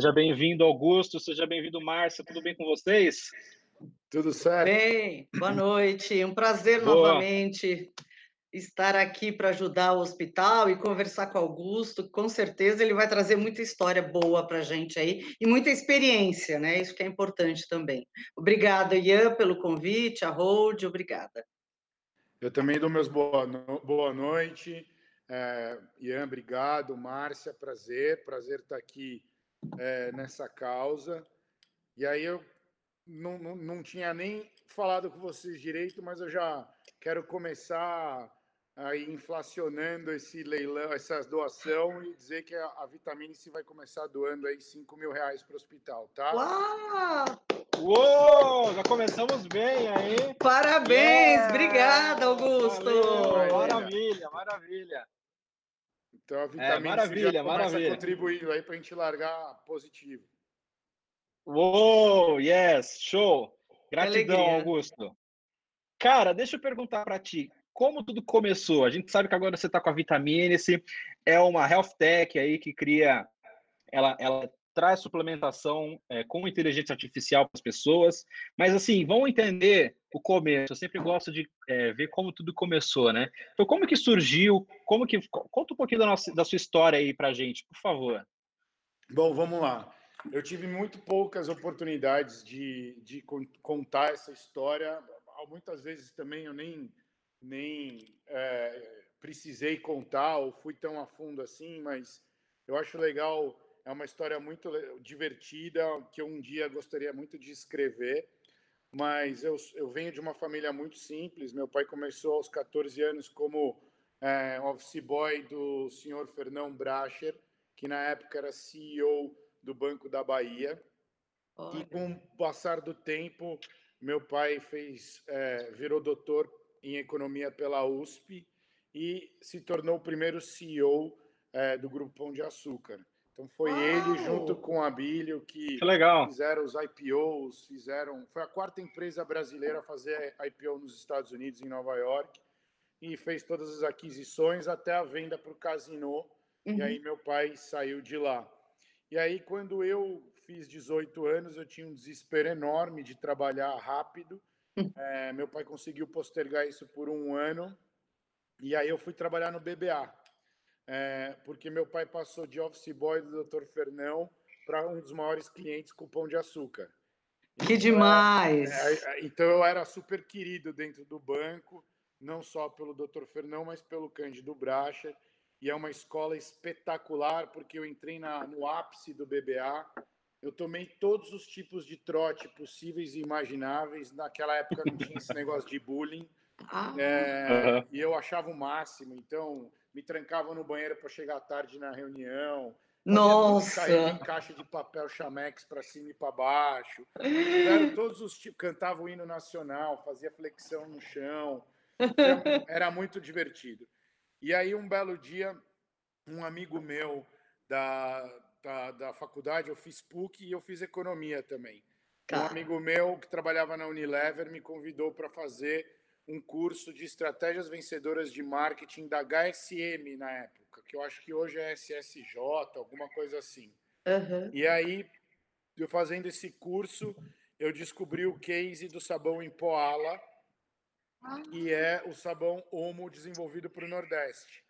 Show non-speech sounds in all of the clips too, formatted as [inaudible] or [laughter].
Seja bem-vindo, Augusto. Seja bem-vindo, Márcia. Tudo bem com vocês? Tudo certo. Bem, boa noite. Um prazer Boa. novamente estar aqui para ajudar o hospital e conversar com o Augusto. Com certeza ele vai trazer muita história boa para a gente aí e muita experiência, né? Isso que é importante também. Obrigada, Ian, pelo convite, a Hold, obrigada. Eu também dou meus boa, no... boa noite. É, Ian, obrigado. Márcia, prazer. Prazer estar aqui é, nessa causa. E aí eu não, não, não tinha nem falado com vocês direito, mas eu já quero começar aí inflacionando esse leilão, essa doação e dizer que a, a Vitamine se vai começar doando aí 5 mil reais para o hospital, tá? Uau! Uou! Já começamos bem aí. Parabéns! Yeah! Obrigada, Augusto! Valeu, maravilha, maravilha. Então a Vitamine é, maravilha, já maravilha. contribuindo aí para a gente largar positivo. Uou, yes, show! Gratidão, Augusto. Cara, deixa eu perguntar para ti, como tudo começou? A gente sabe que agora você está com a Vitamine-se, é uma health tech aí que cria, ela, ela traz suplementação é, com inteligência artificial para as pessoas, mas assim, vamos entender o começo. Eu sempre gosto de é, ver como tudo começou, né? Então, como que surgiu? Como que conta um pouquinho da, nossa, da sua história aí para gente, por favor. Bom, vamos lá. Eu tive muito poucas oportunidades de, de contar essa história. Muitas vezes também eu nem nem é, precisei contar ou fui tão a fundo assim, mas eu acho legal, é uma história muito divertida que eu um dia gostaria muito de escrever. Mas eu, eu venho de uma família muito simples. Meu pai começou aos 14 anos como é, office boy do senhor Fernão Bracher, que na época era CEO do Banco da Bahia. Olha. E com o passar do tempo, meu pai fez, é, virou doutor em economia pela USP e se tornou o primeiro CEO é, do Grupo Pão de Açúcar. Então foi Uau! ele junto com a Bílio que, que legal. fizeram os IPOs, fizeram. Foi a quarta empresa brasileira a fazer IPO nos Estados Unidos, em Nova York, e fez todas as aquisições até a venda para o Casino. Uhum. E aí meu pai saiu de lá. E aí, quando eu fiz 18 anos, eu tinha um desespero enorme de trabalhar rápido é, meu pai conseguiu postergar isso por um ano e aí eu fui trabalhar no BBA, é, porque meu pai passou de office boy do Dr. Fernão para um dos maiores clientes com pão de açúcar. Que então, demais! É, é, então eu era super querido dentro do banco, não só pelo Dr. Fernão, mas pelo Cândido Bracha. E é uma escola espetacular, porque eu entrei na, no ápice do BBA, eu tomei todos os tipos de trote possíveis e imagináveis. Naquela época não tinha esse [laughs] negócio de bullying. Ah. É, uhum. E eu achava o máximo. Então, me trancava no banheiro para chegar tarde na reunião. Nossa! Em caixa de papel chamex para cima e para baixo. Tiveram todos os tipos. Cantava o hino nacional, fazia flexão no chão. Então, era muito divertido. E aí, um belo dia, um amigo meu da, da, da faculdade, eu fiz PUC e eu fiz economia também. Tá. Um amigo meu que trabalhava na Unilever me convidou para fazer um curso de estratégias vencedoras de marketing da HSM na época, que eu acho que hoje é SSJ, alguma coisa assim. Uhum. E aí, eu fazendo esse curso, eu descobri o case do sabão em Poala, ah. que é o sabão Omo desenvolvido para o Nordeste.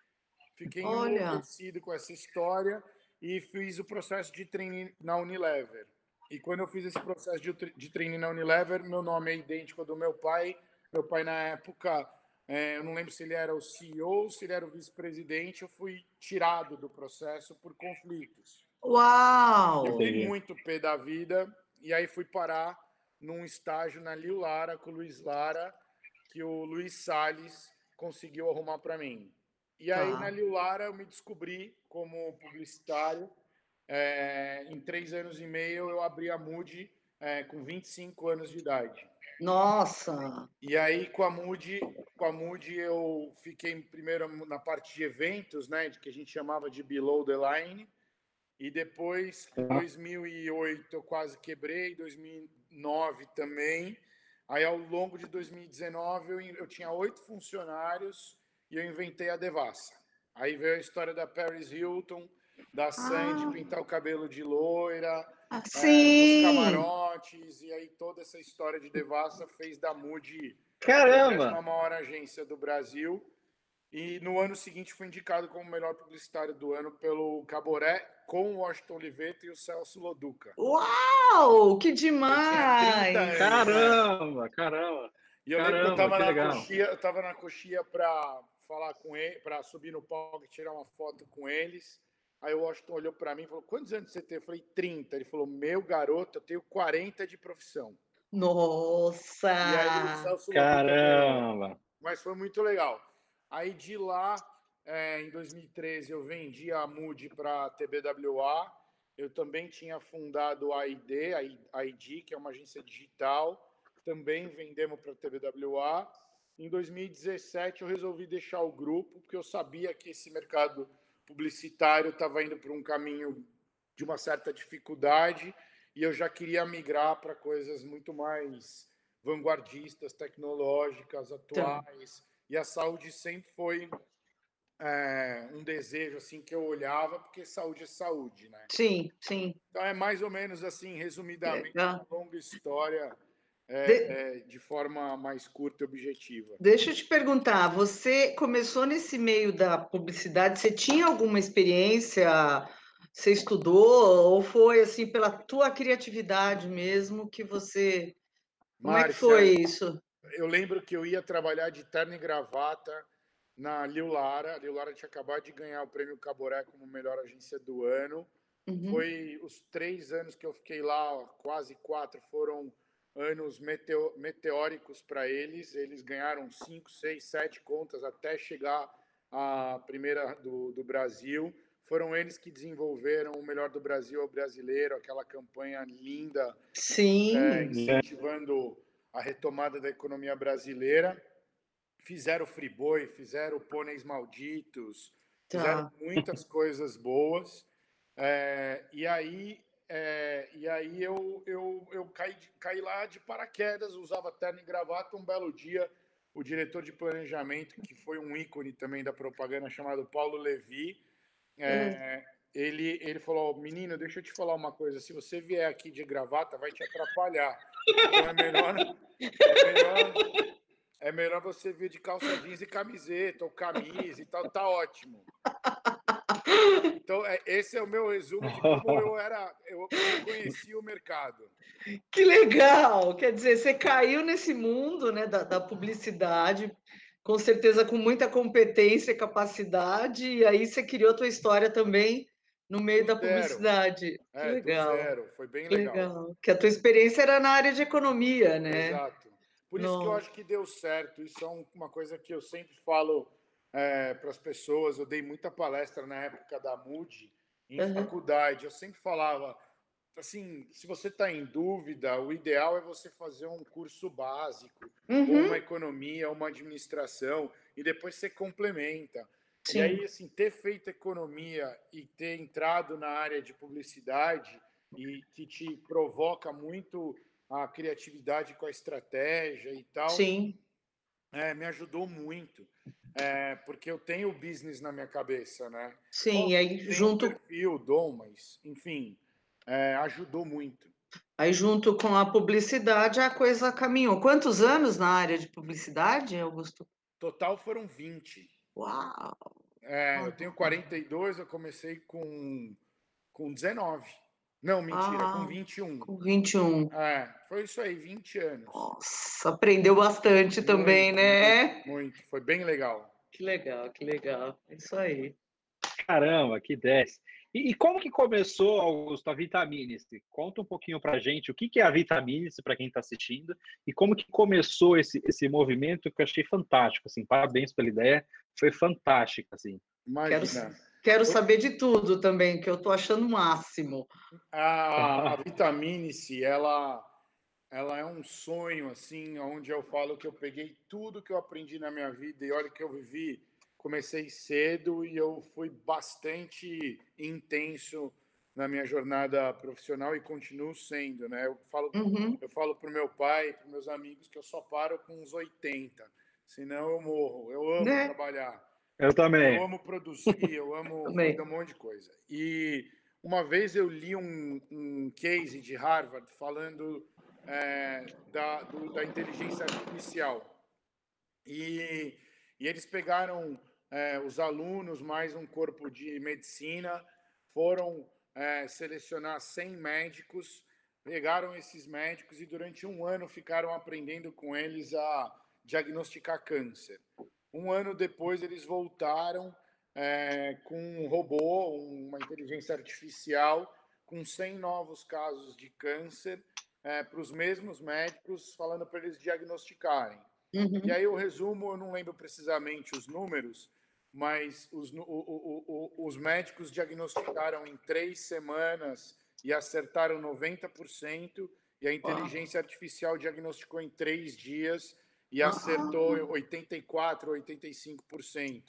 Fiquei enlouquecido com essa história e fiz o processo de treino na Unilever. E quando eu fiz esse processo de, de treino na Unilever, meu nome é idêntico ao do meu pai. Meu pai, na época, é, eu não lembro se ele era o CEO, se ele era o vice-presidente. Eu fui tirado do processo por conflitos. Uau! Eu fui muito pé da vida e aí fui parar num estágio na Liu Lara com o Luiz Lara, que o Luiz Salles conseguiu arrumar para mim. E aí, tá. na Liu Lara, eu me descobri como publicitário. É, em três anos e meio, eu abri a Moody é, com 25 anos de idade. Nossa! E aí, com a Moody, com a Moody eu fiquei primeiro na parte de eventos, né, de que a gente chamava de Below the Line. E depois, em 2008, eu quase quebrei, 2009 também. Aí, ao longo de 2019, eu, eu tinha oito funcionários e eu inventei a devassa. Aí veio a história da Paris Hilton, da Sandy ah. pintar o cabelo de loira, ah, é, os camarotes, e aí toda essa história de Devassa fez da Moody Caramba! a maior agência do Brasil. E no ano seguinte foi indicado como o melhor publicitário do ano pelo Caboré, com o Washington Oliveto e o Celso Loduca. Uau! Que demais! Anos, caramba, né? caramba! E eu caramba, lembro que eu estava na coxia, eu tava na coxia para falar com ele, para subir no palco e tirar uma foto com eles. Aí o Washington olhou para mim e falou: Quantos anos você tem? Eu falei: 30. Ele falou: Meu garoto, eu tenho 40 de profissão. Nossa! E aí Caramba! Mas foi muito legal. Aí de lá, é, em 2013, eu vendi a Moody para a TBWA. Eu também tinha fundado a ID, a ID, que é uma agência digital. Também vendemos para a TBWA. Em 2017, eu resolvi deixar o grupo, porque eu sabia que esse mercado publicitário estava indo por um caminho de uma certa dificuldade e eu já queria migrar para coisas muito mais vanguardistas, tecnológicas, tá. atuais. E a saúde sempre foi é, um desejo assim que eu olhava, porque saúde é saúde, né? Sim, sim. Então é mais ou menos assim, resumidamente, uma longa história é, de... É, de forma mais curta e objetiva. Deixa eu te perguntar, você começou nesse meio da publicidade, você tinha alguma experiência? Você estudou ou foi assim pela tua criatividade mesmo que você? Como Márcia, é que foi isso? eu lembro que eu ia trabalhar de terno e gravata na Liu Lara. A Liu Lara tinha acabado de ganhar o prêmio Caboré como melhor agência do ano. Uhum. Foi os três anos que eu fiquei lá, quase quatro, foram anos meteo, meteóricos para eles. Eles ganharam cinco, seis, sete contas até chegar à primeira do, do Brasil. Foram eles que desenvolveram o melhor do Brasil ao brasileiro, aquela campanha linda, Sim. É, incentivando a retomada da economia brasileira. Fizeram Friboi, fizeram Pôneis Malditos, tá. fizeram muitas coisas boas. É, e aí, é, e aí eu, eu, eu caí, caí lá de paraquedas, usava terno e gravata. Um belo dia, o diretor de planejamento, que foi um ícone também da propaganda, chamado Paulo Levi, é, hum. ele, ele falou: Menino, deixa eu te falar uma coisa. Se você vier aqui de gravata, vai te atrapalhar. Então é melhor, é melhor, é melhor você vir de calça jeans e camiseta, ou camisa e tal, tá ótimo. Então, é, esse é o meu resumo de [laughs] como eu era, eu conheci o mercado. Que legal! Quer dizer, você caiu nesse mundo né, da, da publicidade, com certeza com muita competência e capacidade, e aí você criou a tua história também no meio do da zero. publicidade. É, que legal. Zero. Foi bem legal. legal. Que a tua experiência era na área de economia, né? Exato. Por isso que eu acho que deu certo. Isso é uma coisa que eu sempre falo é, para as pessoas. Eu dei muita palestra na época da MUD, em uhum. faculdade. Eu sempre falava, assim, se você está em dúvida, o ideal é você fazer um curso básico, uhum. ou uma economia, uma administração, e depois você complementa. Sim. E aí, assim, ter feito economia e ter entrado na área de publicidade e que te provoca muito a criatividade com a estratégia e tal. Sim. É, me ajudou muito. É, porque eu tenho business na minha cabeça, né? Sim, Bom, e aí junto. Perfil, dom, mas, enfim, é, ajudou muito. Aí, junto com a publicidade, a coisa caminhou. Quantos anos na área de publicidade, Augusto? Total foram 20. Uau! É, eu tenho 42, eu comecei com, com 19. Não, mentira, ah, com 21. Com 21. É, foi isso aí, 20 anos. Nossa, aprendeu bastante muito, também, né? Muito, muito, foi bem legal. Que legal, que legal. É isso aí. Caramba, que 10. E, e, como que começou, Augusto, a Vitamine-se? Conta um pouquinho para gente o que, que é a Vitamine-se para quem está assistindo e como que começou esse, esse movimento que eu achei fantástico, assim, parabéns pela ideia, foi fantástico, assim. Imagina. Quero, quero saber de tudo também, que eu estou achando o máximo. A, a [laughs] Vitamine-se, ela, ela é um sonho, assim, onde eu falo que eu peguei tudo que eu aprendi na minha vida e olha que eu vivi comecei cedo e eu fui bastante intenso na minha jornada profissional e continuo sendo, né? Eu falo, uhum. eu falo para o meu pai, para meus amigos que eu só paro com uns 80, senão eu morro. Eu amo né? trabalhar. Eu também. Eu amo produzir, eu amo [laughs] fazer um monte de coisa. E uma vez eu li um, um case de Harvard falando é, da, do, da inteligência artificial. E, e eles pegaram é, os alunos, mais um corpo de medicina, foram é, selecionar 100 médicos, pegaram esses médicos e durante um ano ficaram aprendendo com eles a diagnosticar câncer. Um ano depois, eles voltaram é, com um robô, uma inteligência artificial, com 100 novos casos de câncer é, para os mesmos médicos, falando para eles diagnosticarem. Uhum. E aí o resumo, eu não lembro precisamente os números, mas os, o, o, o, os médicos diagnosticaram em três semanas e acertaram 90%, e a inteligência artificial diagnosticou em três dias e acertou 84, 85%.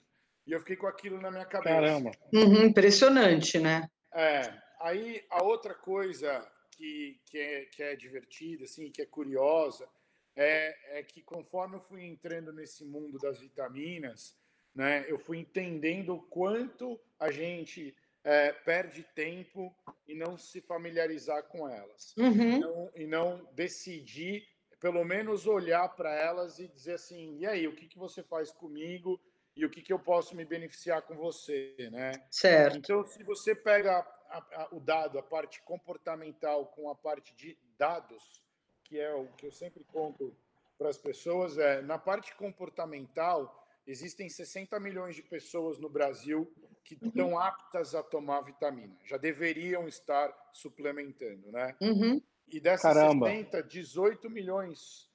E eu fiquei com aquilo na minha cabeça. Caramba! Uhum, impressionante, né? É. Aí a outra coisa que, que, é, que é divertida, assim, que é curiosa, é, é que conforme eu fui entrando nesse mundo das vitaminas, né, eu fui entendendo o quanto a gente é, perde tempo e não se familiarizar com elas. Uhum. E, não, e não decidir, pelo menos olhar para elas e dizer assim: e aí, o que, que você faz comigo? E o que, que eu posso me beneficiar com você, né? Certo. Então, se você pega a, a, o dado, a parte comportamental com a parte de dados, que é o que eu sempre conto para as pessoas, é na parte comportamental existem 60 milhões de pessoas no Brasil que uhum. estão aptas a tomar vitamina. Já deveriam estar suplementando, né? Uhum. E dessas Caramba. 60, 18 milhões,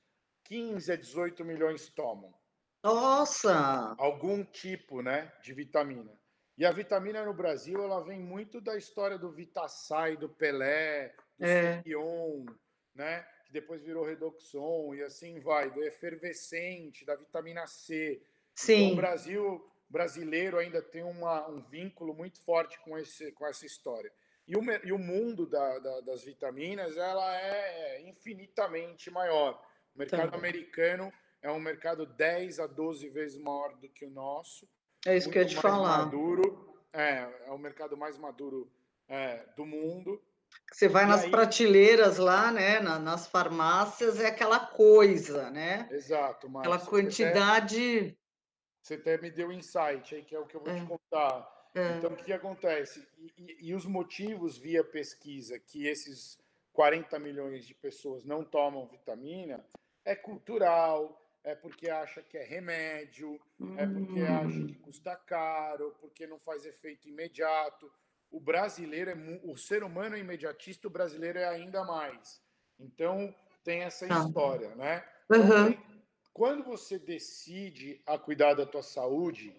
15 a 18 milhões tomam. Nossa! Algum tipo, né, de vitamina. E a vitamina no Brasil, ela vem muito da história do Vitassai, do Pelé, do é. né? Que depois virou Redoxon e assim vai, do efervescente, da vitamina C. Sim. Então, o Brasil brasileiro ainda tem uma, um vínculo muito forte com, esse, com essa história. E o, e o mundo da, da, das vitaminas ela é infinitamente maior. O mercado Também. americano é um mercado 10 a 12 vezes maior do que o nosso. É isso que eu ia te falar. Maduro, é, é o mercado mais maduro é, do mundo. Você vai e nas aí... prateleiras lá, né, na, nas farmácias, é aquela coisa, né? Exato, Aquela quantidade você até me deu insight aí, que é o que eu vou é. te contar. Então, o que acontece? E, e, e, os motivos via pesquisa que esses 40 milhões de pessoas não tomam vitamina é cultural, é porque acha que é remédio, hum. é porque acha que custa caro, porque não faz efeito imediato. O brasileiro, é, o ser humano é imediatista, o brasileiro é ainda mais. Então, tem essa ah. história, né? Uhum. Quando você decide a cuidar da tua saúde,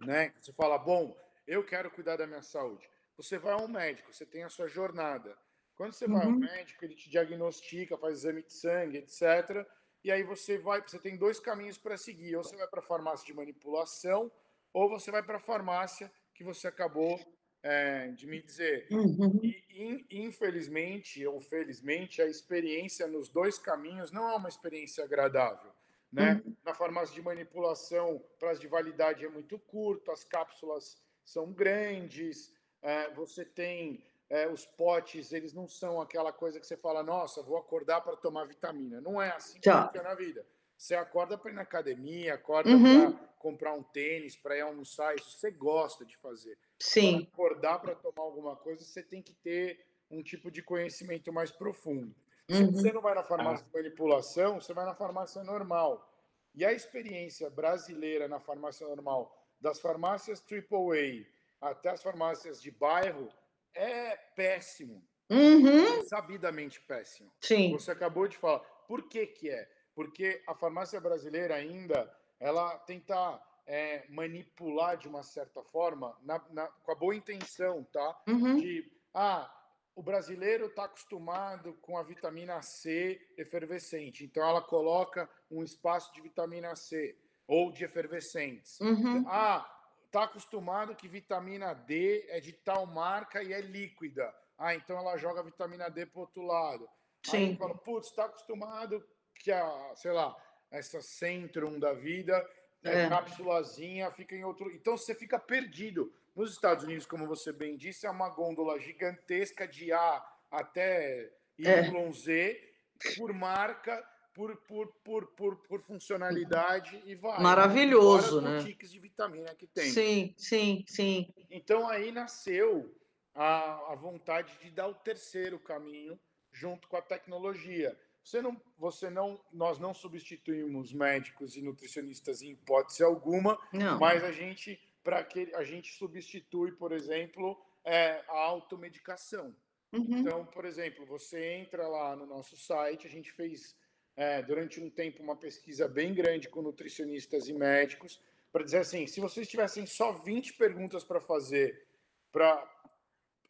né? Você fala, bom, eu quero cuidar da minha saúde. Você vai ao médico, você tem a sua jornada. Quando você uhum. vai ao médico, ele te diagnostica, faz exame de sangue, etc. E aí você vai, você tem dois caminhos para seguir. Ou você vai para a farmácia de manipulação, ou você vai para a farmácia que você acabou é, de me dizer. Uhum. E, infelizmente ou felizmente, a experiência nos dois caminhos não é uma experiência agradável. Né? Uhum. Na farmácia de manipulação, o prazo de validade é muito curto, as cápsulas são grandes, é, você tem é, os potes, eles não são aquela coisa que você fala, nossa, vou acordar para tomar vitamina. Não é assim que funciona a vida. Você acorda para ir na academia, acorda uhum. para comprar um tênis, para ir almoçar, isso você gosta de fazer. Sim. Pra acordar para tomar alguma coisa, você tem que ter um tipo de conhecimento mais profundo. Se uhum. você não vai na farmácia de manipulação, você vai na farmácia normal. E a experiência brasileira na farmácia normal, das farmácias AAA até as farmácias de bairro, é péssimo. Uhum. É sabidamente péssimo. Sim. Você acabou de falar. Por que, que é? Porque a farmácia brasileira ainda ela tenta é, manipular de uma certa forma, na, na, com a boa intenção, tá? Uhum. De ah, o brasileiro está acostumado com a vitamina C efervescente, então ela coloca um espaço de vitamina C ou de efervescentes. Uhum. Ah, está acostumado que vitamina D é de tal marca e é líquida. Ah, então ela joga vitamina D para outro lado. Sim. Aí fala, putz, está acostumado que a, sei lá, essa Centrum da vida é, é. cápsulazinha, fica em outro. Então você fica perdido. Nos Estados Unidos, como você bem disse, é uma gôndola gigantesca de A até Y, Z, por marca, por, por, por, por, por funcionalidade e vai. Maravilhoso, né? boutiques de vitamina que tem. Sim, sim, sim. Então aí nasceu a, a vontade de dar o terceiro caminho junto com a tecnologia. Você não, você não, nós não substituímos médicos e nutricionistas em hipótese alguma, não. mas a gente para que a gente substitui, por exemplo, é, a automedicação. Uhum. Então, por exemplo, você entra lá no nosso site, a gente fez é, durante um tempo uma pesquisa bem grande com nutricionistas e médicos para dizer assim, se vocês tivessem só 20 perguntas para fazer para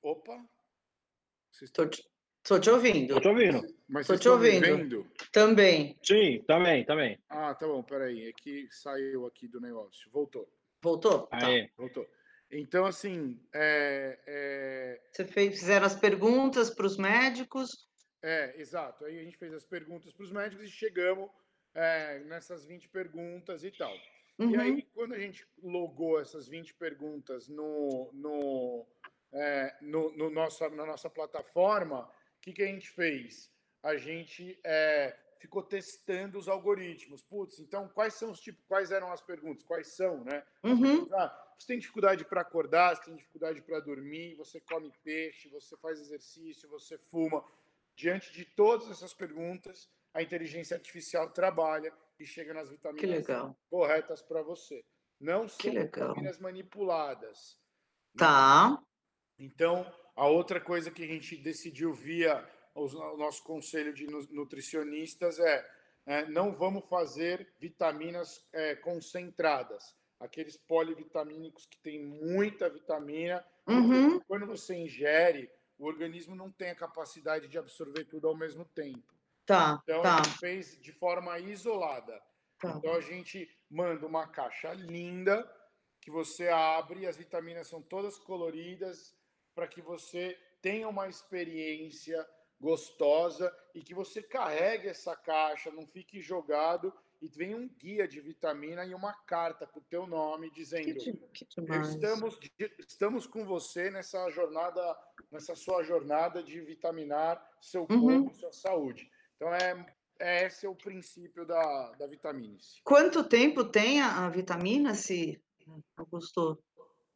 Opa. Estou te, tô te ouvindo. Estou te ouvindo. Mas Estou te ouvindo. Também. Sim, também, também. Ah, tá bom, peraí. É que saiu aqui do negócio. Voltou. Voltou? Tá, voltou. Então, assim. É, é... Você fez, fizeram as perguntas para os médicos? É, exato. Aí a gente fez as perguntas para os médicos e chegamos é, nessas 20 perguntas e tal. Uhum. E aí, quando a gente logou essas 20 perguntas no, no, é, no, no nossa, na nossa plataforma, o que, que a gente fez? A gente é, ficou testando os algoritmos. Putz, então quais são os tipos, quais eram as perguntas? Quais são, né? Uhum. Ah, você tem dificuldade para acordar, você tem dificuldade para dormir, você come peixe, você faz exercício, você fuma. Diante de todas essas perguntas, a inteligência artificial trabalha e chega nas vitaminas corretas para você. Não são vitaminas manipuladas. Tá. Então, a outra coisa que a gente decidiu via o nosso conselho de nutricionistas é, é não vamos fazer vitaminas é, concentradas, aqueles polivitamínicos que têm muita vitamina. Uhum. Quando você ingere, o organismo não tem a capacidade de absorver tudo ao mesmo tempo. Tá, então tá. a gente fez de forma isolada. Tá. Então a gente manda uma caixa linda que você abre, as vitaminas são todas coloridas para que você tenha uma experiência gostosa e que você carregue essa caixa, não fique jogado e vem um guia de vitamina e uma carta com o teu nome dizendo que, que estamos estamos com você nessa jornada nessa sua jornada de vitaminar seu uhum. corpo, uhum. sua saúde. Então é, é esse é o princípio da, da vitamina C. Quanto tempo tem a, a vitamina C, Augusto?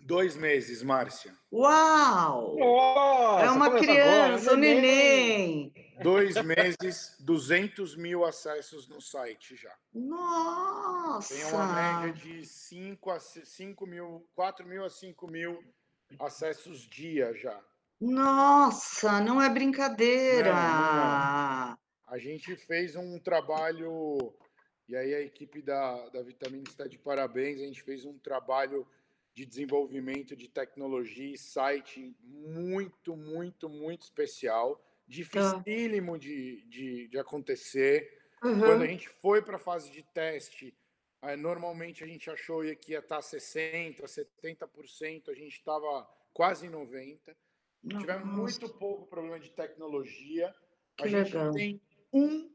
Dois meses, Márcia. Uau! Nossa, é uma criança, um neném. Dois meses, 200 mil acessos no site já. Nossa! Tem uma média de 5 a 5 mil, 4 mil a 5 mil acessos dia já. Nossa, não é brincadeira! Não, não. A gente fez um trabalho, e aí a equipe da, da Vitamina está de parabéns, a gente fez um trabalho de desenvolvimento de tecnologia e site muito, muito, muito especial, dificílimo de, de, de acontecer. Uhum. Quando a gente foi para a fase de teste, normalmente a gente achou que ia estar 60%, 70%, a gente estava quase 90%. Nossa. Tivemos muito pouco problema de tecnologia. Que a gente legal. tem um,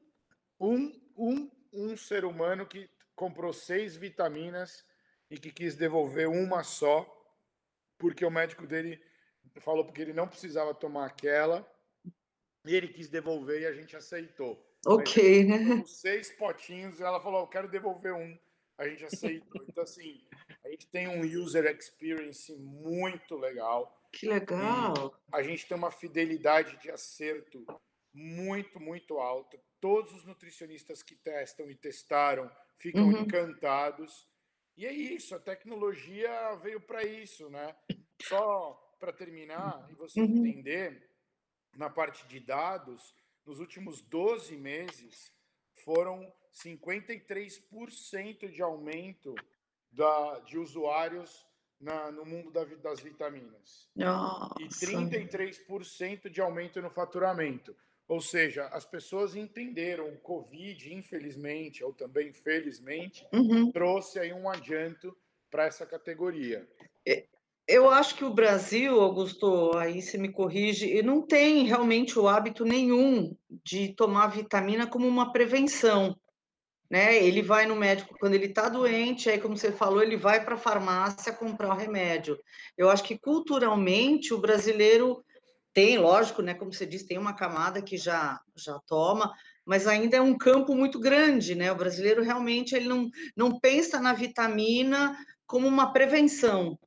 um, um, um ser humano que comprou seis vitaminas e que quis devolver uma só, porque o médico dele falou porque ele não precisava tomar aquela, ele quis devolver e a gente aceitou. Ok, né? Seis potinhos, ela falou: Eu quero devolver um. A gente aceitou. Então, assim, a gente tem um user experience muito legal. Que legal! a gente tem uma fidelidade de acerto muito, muito alta. Todos os nutricionistas que testam e testaram ficam uhum. encantados. E é isso, a tecnologia veio para isso, né? Só para terminar e você uhum. entender, na parte de dados, nos últimos 12 meses foram 53% de aumento da, de usuários na, no mundo da, das vitaminas. Nossa. E 33% de aumento no faturamento. Ou seja, as pessoas entenderam o Covid, infelizmente, ou também felizmente, uhum. trouxe aí um adianto para essa categoria. Eu acho que o Brasil, Augusto, aí você me corrige, não tem realmente o hábito nenhum de tomar vitamina como uma prevenção. né? Ele vai no médico quando ele está doente, aí, como você falou, ele vai para a farmácia comprar o remédio. Eu acho que culturalmente o brasileiro tem, lógico, né? Como você disse, tem uma camada que já, já toma, mas ainda é um campo muito grande, né? O brasileiro realmente ele não, não pensa na vitamina como uma prevenção.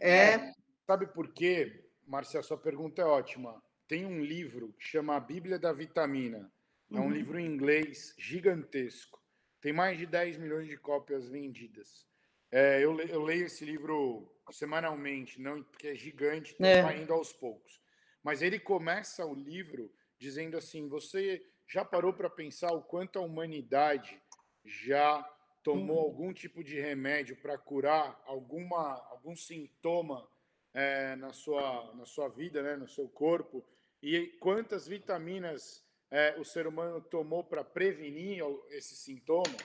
É... é sabe por quê, Marcia? Sua pergunta é ótima. Tem um livro que chama A Bíblia da Vitamina. É um uhum. livro em inglês gigantesco. Tem mais de 10 milhões de cópias vendidas. É, eu, eu, leio esse livro semanalmente, não porque é gigante, é. indo aos poucos. Mas ele começa o livro dizendo assim: você já parou para pensar o quanto a humanidade já tomou uhum. algum tipo de remédio para curar alguma, algum sintoma é, na, sua, na sua vida, né, no seu corpo? E quantas vitaminas é, o ser humano tomou para prevenir esses sintomas?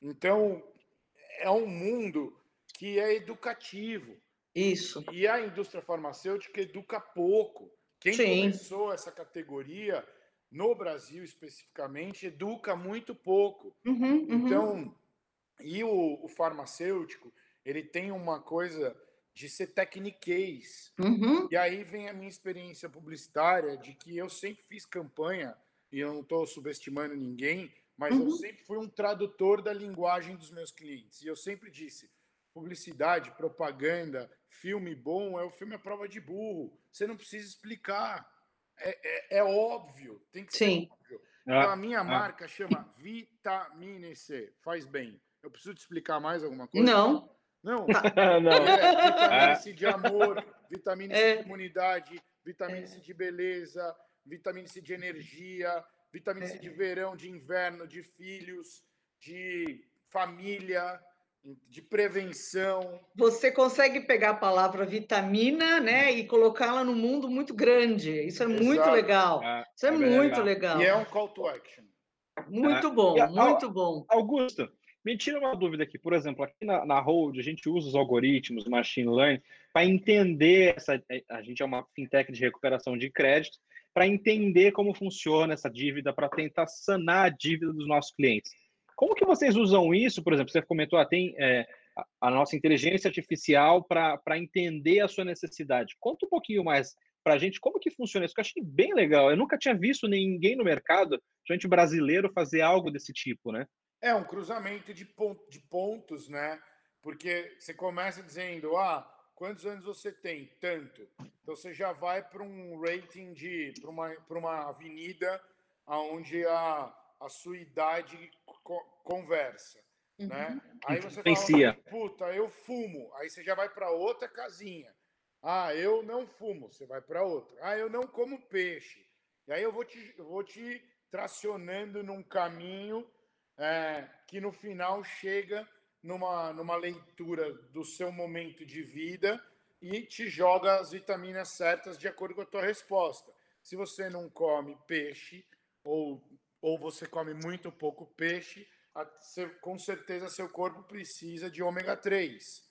Então, é um mundo que é educativo. Isso. E a indústria farmacêutica educa pouco. Quem Sim. começou essa categoria no Brasil especificamente, educa muito pouco. Uhum, uhum. Então, e o, o, farmacêutico, ele tem uma coisa de ser tecniquez. Uhum. E aí vem a minha experiência publicitária de que eu sempre fiz campanha, e eu não estou subestimando ninguém, mas eu uhum. sempre fui um tradutor da linguagem dos meus clientes. E eu sempre disse, publicidade, propaganda, filme bom é o filme à prova de burro. Você não precisa explicar é, é, é óbvio, tem que Sim. ser óbvio. Ah, então, a minha ah. marca chama Vitamine C, faz bem. Eu preciso te explicar mais alguma coisa? Não. Não? [laughs] não. É, vitamina C de amor, vitamina C de é. imunidade, vitamina C de beleza, vitamina C de energia, vitamina C de verão, de inverno, de filhos, de família, de prevenção. Você consegue pegar a palavra vitamina, né, e colocá-la no mundo muito grande. Isso é Exato. muito legal. É, Isso é, é muito legal. legal. E é um call to action. Muito é. bom, muito bom. Augusto, me tira uma dúvida aqui. Por exemplo, aqui na, na Hold, a gente usa os algoritmos, machine learning, para entender essa. A gente é uma fintech de recuperação de crédito, para entender como funciona essa dívida, para tentar sanar a dívida dos nossos clientes. Como que vocês usam isso? Por exemplo, você comentou, ah, tem é, a nossa inteligência artificial para entender a sua necessidade. Conta um pouquinho mais para a gente como que funciona isso, que eu achei bem legal. Eu nunca tinha visto ninguém no mercado, gente brasileiro, fazer algo desse tipo, né? É um cruzamento de, pont de pontos, né? Porque você começa dizendo, ah, quantos anos você tem? Tanto. Então você já vai para um rating de para uma, uma avenida onde a, a sua idade conversa. Né? Uhum. Né? Aí você fala, puta, eu fumo. Aí você já vai para outra casinha. Ah, eu não fumo. Você vai para outra. Ah, eu não como peixe. E aí eu vou te, eu vou te tracionando num caminho é, que no final chega numa, numa leitura do seu momento de vida e te joga as vitaminas certas de acordo com a tua resposta. Se você não come peixe ou ou você come muito pouco peixe, com certeza seu corpo precisa de ômega 3.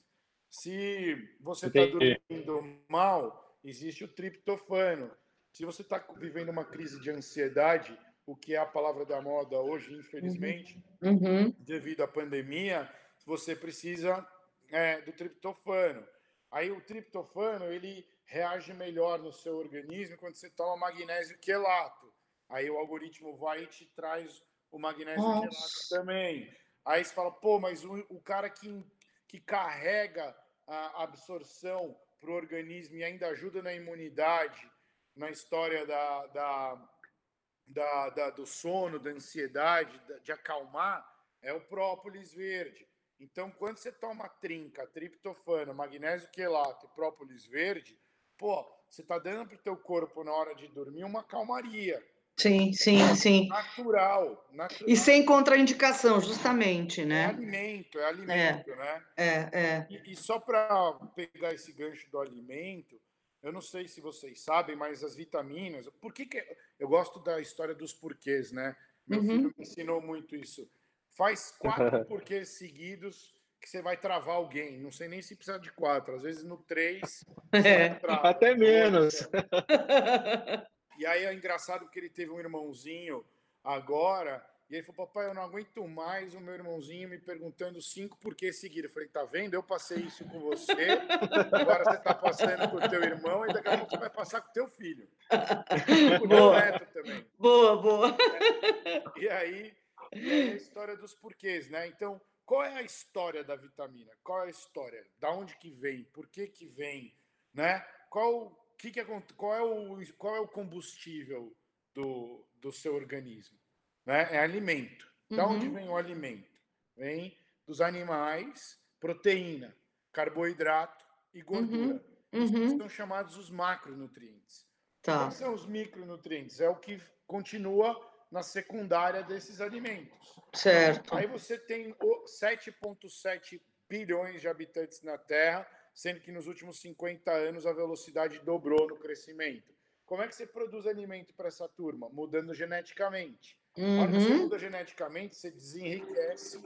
Se você está dormindo mal, existe o triptofano. Se você está vivendo uma crise de ansiedade, o que é a palavra da moda hoje, infelizmente, uhum. uhum. devido à pandemia, você precisa é, do triptofano. Aí o triptofano ele reage melhor no seu organismo quando você toma magnésio quelato. Aí o algoritmo vai e te traz o magnésio quelato também. Aí você fala, pô, mas o, o cara que, que carrega a absorção para o organismo e ainda ajuda na imunidade, na história da, da, da, da do sono, da ansiedade, de acalmar, é o própolis verde. Então, quando você toma trinca, triptofano, magnésio quelato e própolis verde, pô, você está dando para o teu corpo na hora de dormir uma calmaria. Sim, sim, sim. Natural, natural. E sem contraindicação, justamente, né? É alimento, é alimento, é, né? É, é. E, e só para pegar esse gancho do alimento, eu não sei se vocês sabem, mas as vitaminas. Por que, que eu gosto da história dos porquês, né? Meu uhum. filho me ensinou muito isso. Faz quatro [laughs] porquês seguidos que você vai travar alguém. Não sei nem se precisa de quatro. Às vezes no três. É, [laughs] até menos. [laughs] E aí é engraçado porque ele teve um irmãozinho agora E ele falou, papai, eu não aguento mais o meu irmãozinho me perguntando cinco porquês seguidos. Eu falei, tá vendo? Eu passei isso com você, agora você está passando com o teu irmão e daqui a pouco você vai passar com o teu filho. Com o teu neto também. Boa, boa. É. E, aí, e aí a história dos porquês, né? Então, qual é a história da vitamina? Qual é a história? Da onde que vem? Por que que vem? Né? Qual, que que, qual, é, o, qual é o combustível do, do seu organismo? Né? é alimento. Da uhum. onde vem o alimento? Vem dos animais, proteína, carboidrato e gordura. Uhum. Uhum. São chamados os macronutrientes. Tá. Quais são os micronutrientes? É o que continua na secundária desses alimentos. Certo. Aí você tem 7,7 bilhões de habitantes na Terra, sendo que nos últimos 50 anos a velocidade dobrou no crescimento. Como é que você produz alimento para essa turma? Mudando geneticamente. Uhum. Que você muda geneticamente, você desenriquece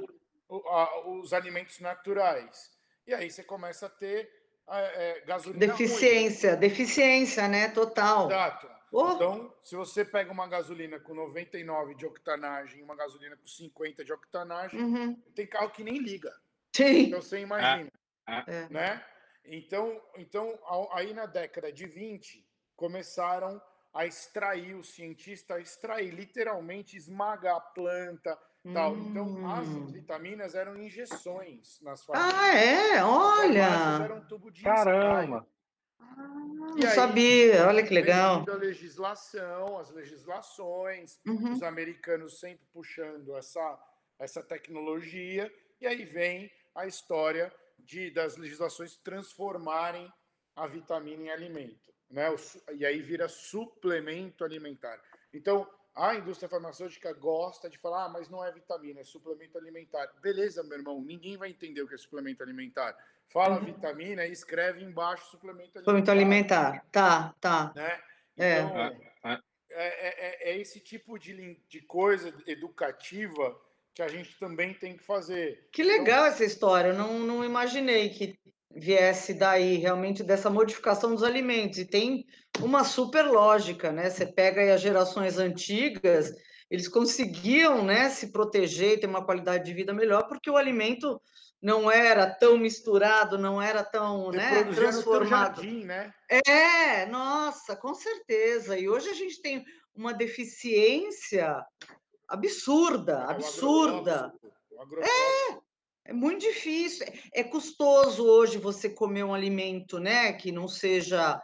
os alimentos naturais. E aí você começa a ter é, gasolina. Deficiência, ruim. deficiência, né? Total. Exato. Oh. Então, se você pega uma gasolina com 99 de octanagem e uma gasolina com 50 de octanagem, uhum. tem carro que nem liga. Sim. Então você imagina. Ah. Ah. Né? Então, então, aí na década de 20, começaram a extrair, o cientista a extrair, literalmente esmagar a planta, tal. Então, as hum. vitaminas eram injeções nas famílias. Ah, é? Olha! Era um tubo de Caramba! Ah, não aí, sabia, olha que legal. A legislação, as legislações, uhum. os americanos sempre puxando essa, essa tecnologia, e aí vem a história de das legislações transformarem a vitamina em alimento né? E aí vira suplemento alimentar. Então, a indústria farmacêutica gosta de falar, ah, mas não é vitamina, é suplemento alimentar. Beleza, meu irmão, ninguém vai entender o que é suplemento alimentar. Fala uhum. vitamina e escreve embaixo suplemento alimentar. Suplemento alimentar, tá, tá. Né? É. Então, é. É, é, é esse tipo de, de coisa educativa que a gente também tem que fazer. Que legal então, essa história, eu não, não imaginei que viesse daí realmente dessa modificação dos alimentos. E tem uma super lógica, né? Você pega as gerações antigas, eles conseguiam, né, se proteger e ter uma qualidade de vida melhor, porque o alimento não era tão misturado, não era tão, né, transformado. Jardim, né? É, nossa, com certeza. E hoje a gente tem uma deficiência absurda, é, absurda. É, é muito difícil. É custoso hoje você comer um alimento, né, que não seja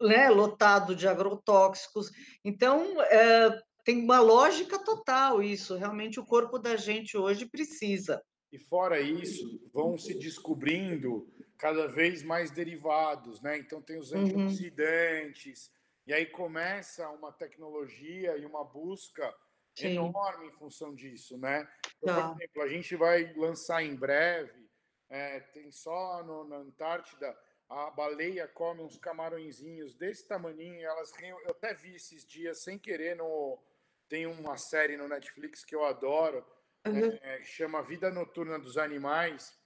né, lotado de agrotóxicos. Então, é, tem uma lógica total isso. Realmente o corpo da gente hoje precisa. E fora isso, vão se descobrindo cada vez mais derivados, né? Então tem os uhum. antioxidantes, uhum. e aí começa uma tecnologia e uma busca Sim. enorme em função disso, né? Então, tá. Por exemplo, a gente vai lançar em breve, é, tem só no, na Antártida, a baleia come uns camarõezinhos desse tamanho, elas eu até vi esses dias sem querer no tem uma série no Netflix que eu adoro, uhum. é, chama Vida Noturna dos Animais.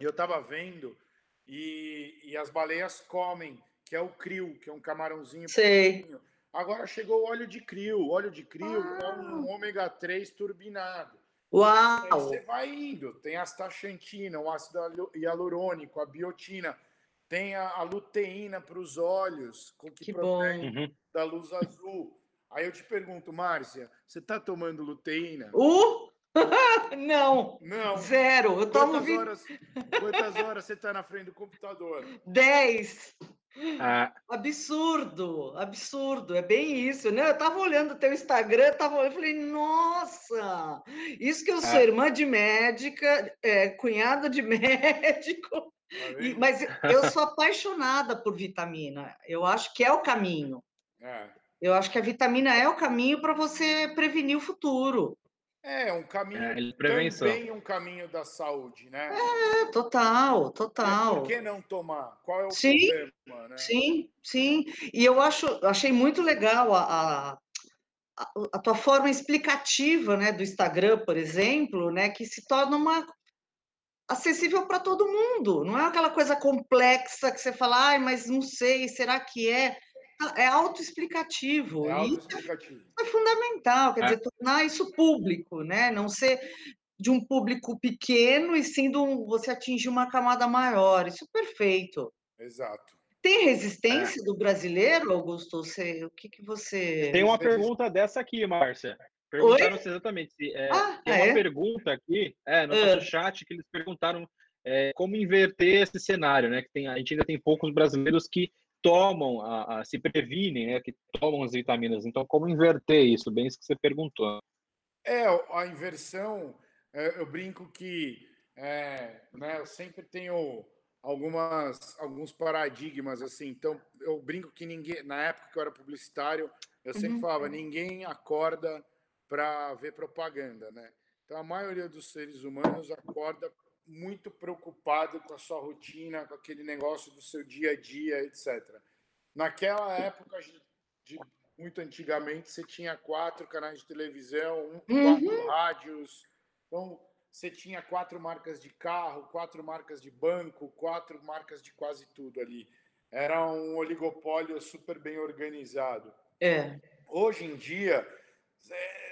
E eu estava vendo e, e as baleias comem, que é o krill, que é um camarãozinho pequenininho. Agora chegou o óleo de crio. O óleo de crio ah. é um ômega 3 turbinado. Uau! Aí você vai indo. Tem a astaxantina, o ácido hialurônico, a biotina. Tem a, a luteína para os olhos, com que, que protege uhum. da luz azul. Aí eu te pergunto, Márcia, você está tomando luteína? Uh! [laughs] Não. Não. Zero. Eu tomo quantas, horas, quantas horas você está na frente do computador? Dez. Ah. Absurdo, absurdo, é bem isso, né? Eu tava olhando o teu Instagram, tava olhando, falei, nossa, isso que eu sou ah. irmã de médica, é, cunhada de [laughs] médico, tá e, mas eu [laughs] sou apaixonada por vitamina, eu acho que é o caminho. É. Eu acho que a vitamina é o caminho para você prevenir o futuro. É, um caminho é, também um caminho da saúde, né? É, total, total. É, por que não tomar? Qual é o sim, problema, né? Sim, sim. E eu acho, achei muito legal a, a, a tua forma explicativa, né, do Instagram, por exemplo, né, que se torna uma acessível para todo mundo. Não é aquela coisa complexa que você fala, ai, mas não sei, será que é? É autoexplicativo. É autoexplicativo. Isso é fundamental, quer é. dizer, tornar isso público, né? Não ser de um público pequeno e sim um, você atingir uma camada maior. Isso é perfeito. Exato. Tem resistência é. do brasileiro, Augusto? Você, o que, que você. Tem uma pergunta dessa aqui, Márcia. Perguntaram Oi? exatamente. É, ah, tem uma é? pergunta aqui é, no nosso ah. chat que eles perguntaram é, como inverter esse cenário, né? Que tem, a gente ainda tem poucos brasileiros que tomam, a, a, se previnem, né? Que tomam as vitaminas. Então, como inverter isso? Bem isso que você perguntou. É, a inversão, é, eu brinco que é, né, eu sempre tenho algumas alguns paradigmas assim. Então, eu brinco que ninguém, na época que eu era publicitário, eu sempre uhum. falava, ninguém acorda para ver propaganda, né? Então a maioria dos seres humanos acorda muito preocupado com a sua rotina, com aquele negócio do seu dia a dia, etc. Naquela época, de, muito antigamente, você tinha quatro canais de televisão, uhum. quatro rádios, então você tinha quatro marcas de carro, quatro marcas de banco, quatro marcas de quase tudo ali. Era um oligopólio super bem organizado. É. Hoje em dia, é,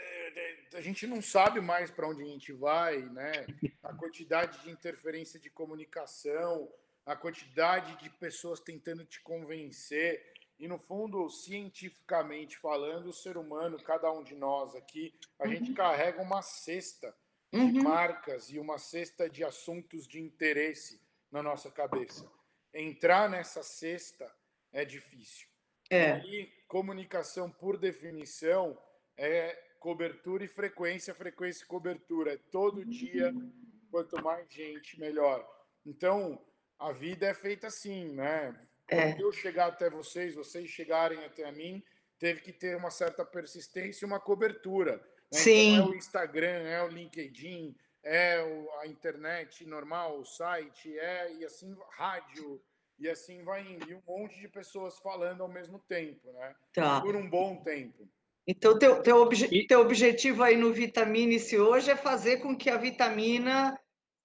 a gente não sabe mais para onde a gente vai, né? A quantidade de interferência de comunicação, a quantidade de pessoas tentando te convencer. E, no fundo, cientificamente falando, o ser humano, cada um de nós aqui, a uhum. gente carrega uma cesta de uhum. marcas e uma cesta de assuntos de interesse na nossa cabeça. Entrar nessa cesta é difícil. É. E comunicação, por definição, é cobertura e frequência, frequência e cobertura. É todo dia, quanto mais gente, melhor. Então, a vida é feita assim, né? É. Quando eu chegar até vocês, vocês chegarem até mim, teve que ter uma certa persistência e uma cobertura. Né? Sim. Então, é o Instagram, é o LinkedIn, é a internet normal, o site, é e assim rádio e assim vai indo. E um monte de pessoas falando ao mesmo tempo, né? Tá. Por um bom tempo. Então, teu, teu, obje, e... teu objetivo aí no Vitamine-se hoje é fazer com que a vitamina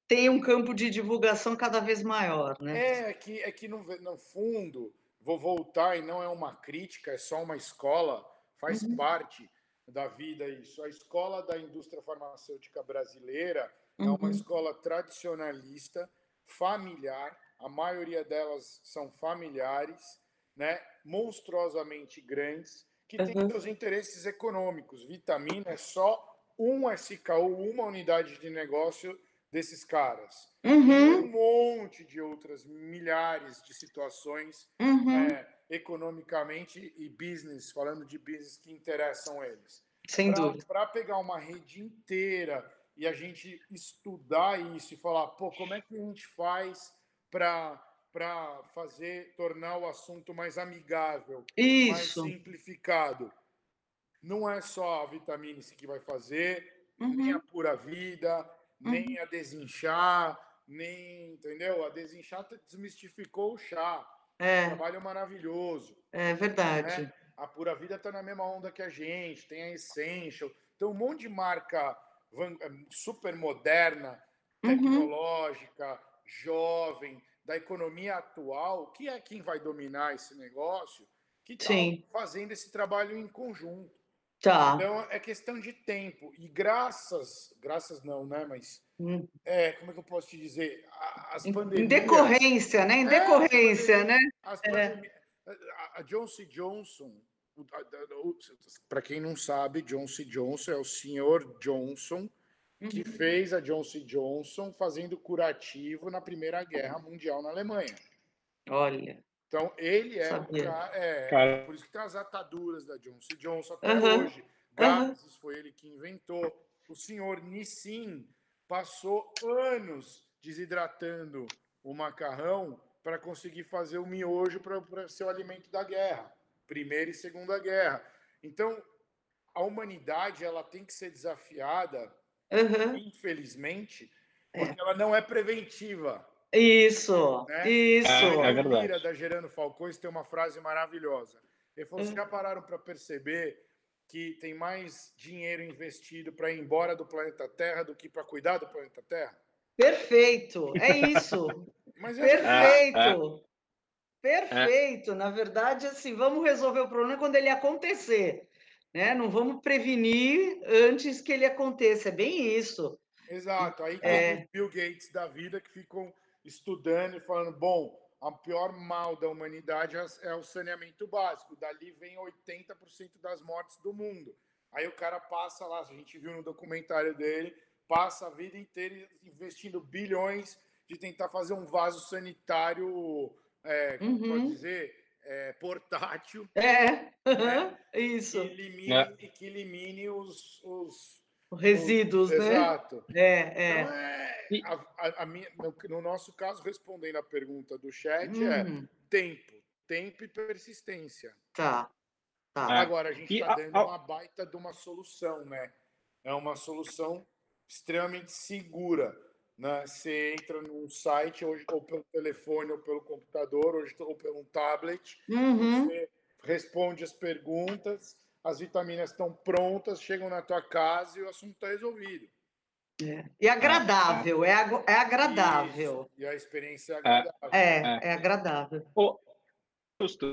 tenha um campo de divulgação cada vez maior, né? É, é que, é que no, no fundo, vou voltar e não é uma crítica, é só uma escola, faz uhum. parte da vida isso. A escola da indústria farmacêutica brasileira uhum. é uma uhum. escola tradicionalista, familiar, a maioria delas são familiares, né, monstruosamente grandes, que uhum. tem seus interesses econômicos. Vitamina é só um SKU, uma unidade de negócio desses caras. Uhum. um monte de outras milhares de situações uhum. é, economicamente e business, falando de business que interessam eles. Sem pra, dúvida. Para pegar uma rede inteira e a gente estudar isso e falar, pô, como é que a gente faz para para fazer tornar o assunto mais amigável, Isso. mais simplificado. Não é só a vitamina C que vai fazer, uhum. nem a pura vida, uhum. nem a desinchar, nem, entendeu? A desinchar desmistificou o chá. É. Um trabalho maravilhoso. É verdade. Né? A pura vida está na mesma onda que a gente, tem a Essential. Então, um monte de marca super moderna, uhum. tecnológica, uhum. jovem, da economia atual, que é quem vai dominar esse negócio, que está fazendo esse trabalho em conjunto. Tá. Então é questão de tempo. E graças, graças não, né? Mas hum. é, como é que eu posso te dizer? As pandemias. Em decorrência, né? Em é, decorrência, é, né? É. A Johnson Johnson, para quem não sabe, Johnson Johnson é o senhor Johnson que uhum. fez a Johnson Johnson fazendo curativo na Primeira Guerra Mundial na Alemanha. Olha. Então, ele é, é por isso que tem as ataduras da Johnson Johnson até uhum. hoje. Gases uhum. foi ele que inventou. O senhor Nissin passou anos desidratando o macarrão para conseguir fazer o miojo para ser o alimento da guerra, Primeira e Segunda Guerra. Então, a humanidade ela tem que ser desafiada uhum. infelizmente, é. porque é. ela não é preventiva. Isso, né? isso. É, é verdade. da Gerando Falcões tem uma frase maravilhosa. Ele falou: vocês já pararam para perceber que tem mais dinheiro investido para ir embora do planeta Terra do que para cuidar do planeta Terra? Perfeito, é isso. [laughs] Mas é Perfeito. Perfeito. É. Na verdade, assim, vamos resolver o problema quando ele acontecer. Né? Não vamos prevenir antes que ele aconteça. É bem isso. Exato. Aí tem é... Bill Gates da vida que ficam estudando e falando: bom, a pior mal da humanidade é, é o saneamento básico. Dali vem 80% das mortes do mundo. Aí o cara passa lá, a gente viu no documentário dele, passa a vida inteira investindo bilhões de tentar fazer um vaso sanitário, é, como uhum. pode dizer, é, portátil. É, né? isso. Que elimine, é. Que elimine os, os resíduos, os, né? Exato. É, é. Então, é a, a, a minha, no, no, nosso caso, respondendo a pergunta do chat, é uhum. tempo. Tempo e persistência. Tá. tá. Agora, a gente está dando uma baita de uma solução, né? É uma solução extremamente segura. Né? Você entra num site, hoje, ou pelo telefone, ou pelo computador, hoje, ou pelo tablet, uhum. você responde as perguntas, as vitaminas estão prontas, chegam na tua casa e o assunto está resolvido. É. E agradável, é, é agradável. Isso. E a experiência é agradável. É, é, é agradável. Ô,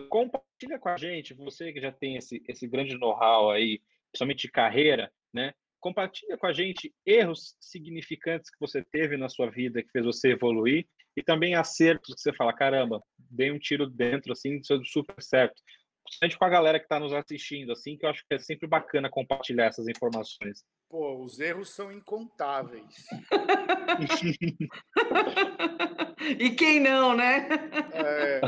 compartilha com a gente, você que já tem esse, esse grande know-how aí, principalmente de carreira, né? Compartilha com a gente erros significantes que você teve na sua vida que fez você evoluir e também acertos que você fala, caramba, dei um tiro dentro, assim, deu super certo. Principalmente com a galera que está nos assistindo, assim, que eu acho que é sempre bacana compartilhar essas informações. Pô, os erros são incontáveis. [laughs] e quem não, né? É...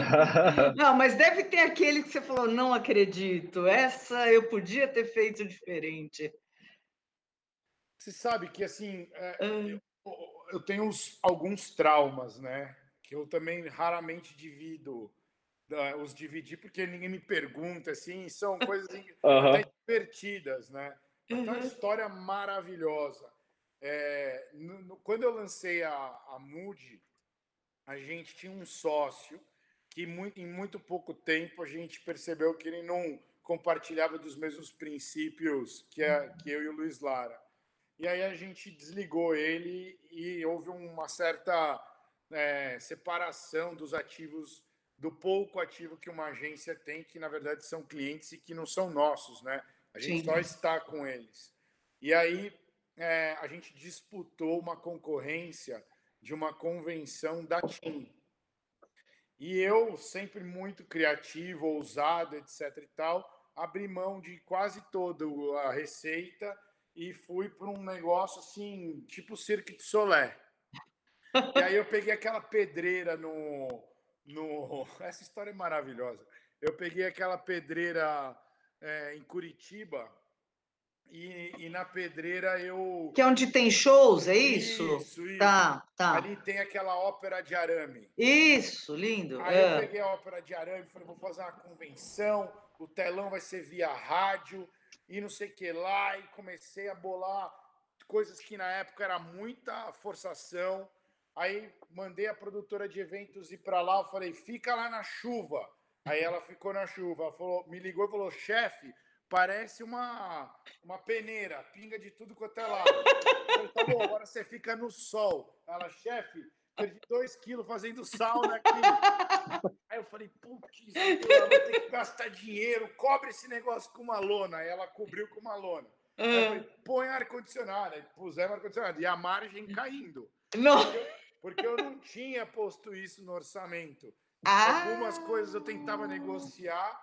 Não, mas deve ter aquele que você falou, não acredito, essa eu podia ter feito diferente. Você sabe que, assim, é, eu, eu, tenho uns, alguns traumas, né? Que eu também raramente divido, uh, os dividir, porque ninguém me pergunta, assim, são [laughs] coisas uhum. até divertidas, né? Uhum. uma história maravilhosa. É, no, no, quando eu lancei a, a Moody, a gente tinha um sócio que muito, em muito pouco tempo a gente percebeu que ele não compartilhava dos mesmos princípios que, a, que eu e o Luiz Lara. E aí a gente desligou ele e houve uma certa é, separação dos ativos, do pouco ativo que uma agência tem, que na verdade são clientes e que não são nossos, né? A gente Sim. só está com eles. E aí é, a gente disputou uma concorrência de uma convenção da TIM. E eu, sempre muito criativo, ousado, etc e tal, abri mão de quase toda a receita e fui para um negócio assim, tipo Cirque de Solé. [laughs] E aí eu peguei aquela pedreira no, no. [laughs] Essa história é maravilhosa. Eu peguei aquela pedreira é, em Curitiba e, e, na pedreira eu. Que é onde tem shows, é isso? Isso, isso. Tá, tá. Ali tem aquela ópera de arame. Isso, lindo. Aí é. eu peguei a ópera de arame e falei: vou fazer uma convenção, o telão vai ser via rádio e não sei o que lá, e comecei a bolar coisas que na época era muita forçação. Aí mandei a produtora de eventos ir para lá, eu falei, fica lá na chuva. Aí ela [laughs] ficou na chuva, falou, me ligou e falou, chefe, parece uma, uma peneira, pinga de tudo quanto é lado. Eu falei, tá bom, agora você fica no sol. Ela, chefe, perdi dois quilos fazendo sauna aqui. Aí eu falei, putz, vou ter que gastar dinheiro, cobre esse negócio com uma lona. Aí ela cobriu com uma lona. Aí eu falei, põe ar-condicionado. Aí pusemos ar-condicionado. E a margem caindo. Não. Porque eu, porque eu não tinha posto isso no orçamento. Ah. Algumas coisas eu tentava negociar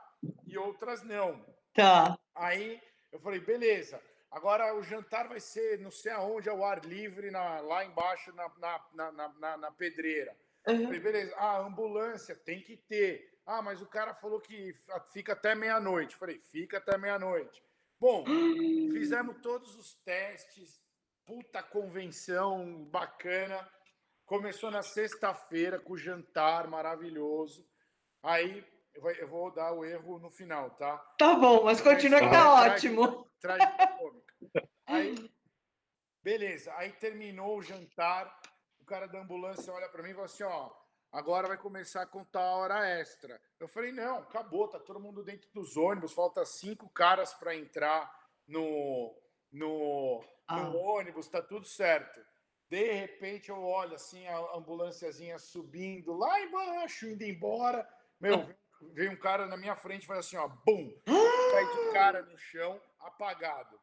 e outras não. Tá. Aí eu falei, beleza. Agora o jantar vai ser não sei aonde, ao ar livre, na, lá embaixo na, na, na, na, na pedreira. Uhum. Falei, beleza. Ah, ambulância tem que ter. Ah, mas o cara falou que fica até meia-noite. Falei, fica até meia-noite. Bom, [gasps] fizemos todos os testes, puta convenção bacana. Começou na sexta-feira com o jantar maravilhoso. Aí eu vou dar o erro no final, tá? Tá bom, mas continua que tá ótimo. Tragicômica. Aí, beleza. Aí terminou o jantar, o cara da ambulância olha para mim e fala assim, ó, agora vai começar a contar a hora extra. Eu falei, não, acabou, tá todo mundo dentro dos ônibus, falta cinco caras para entrar no, no, ah. no ônibus, tá tudo certo. De repente eu olho assim a ambulânciazinha subindo lá embaixo, indo embora. Meu, [laughs] veio um cara na minha frente e faz assim, ó, bum! Cai de cara no chão, apagado.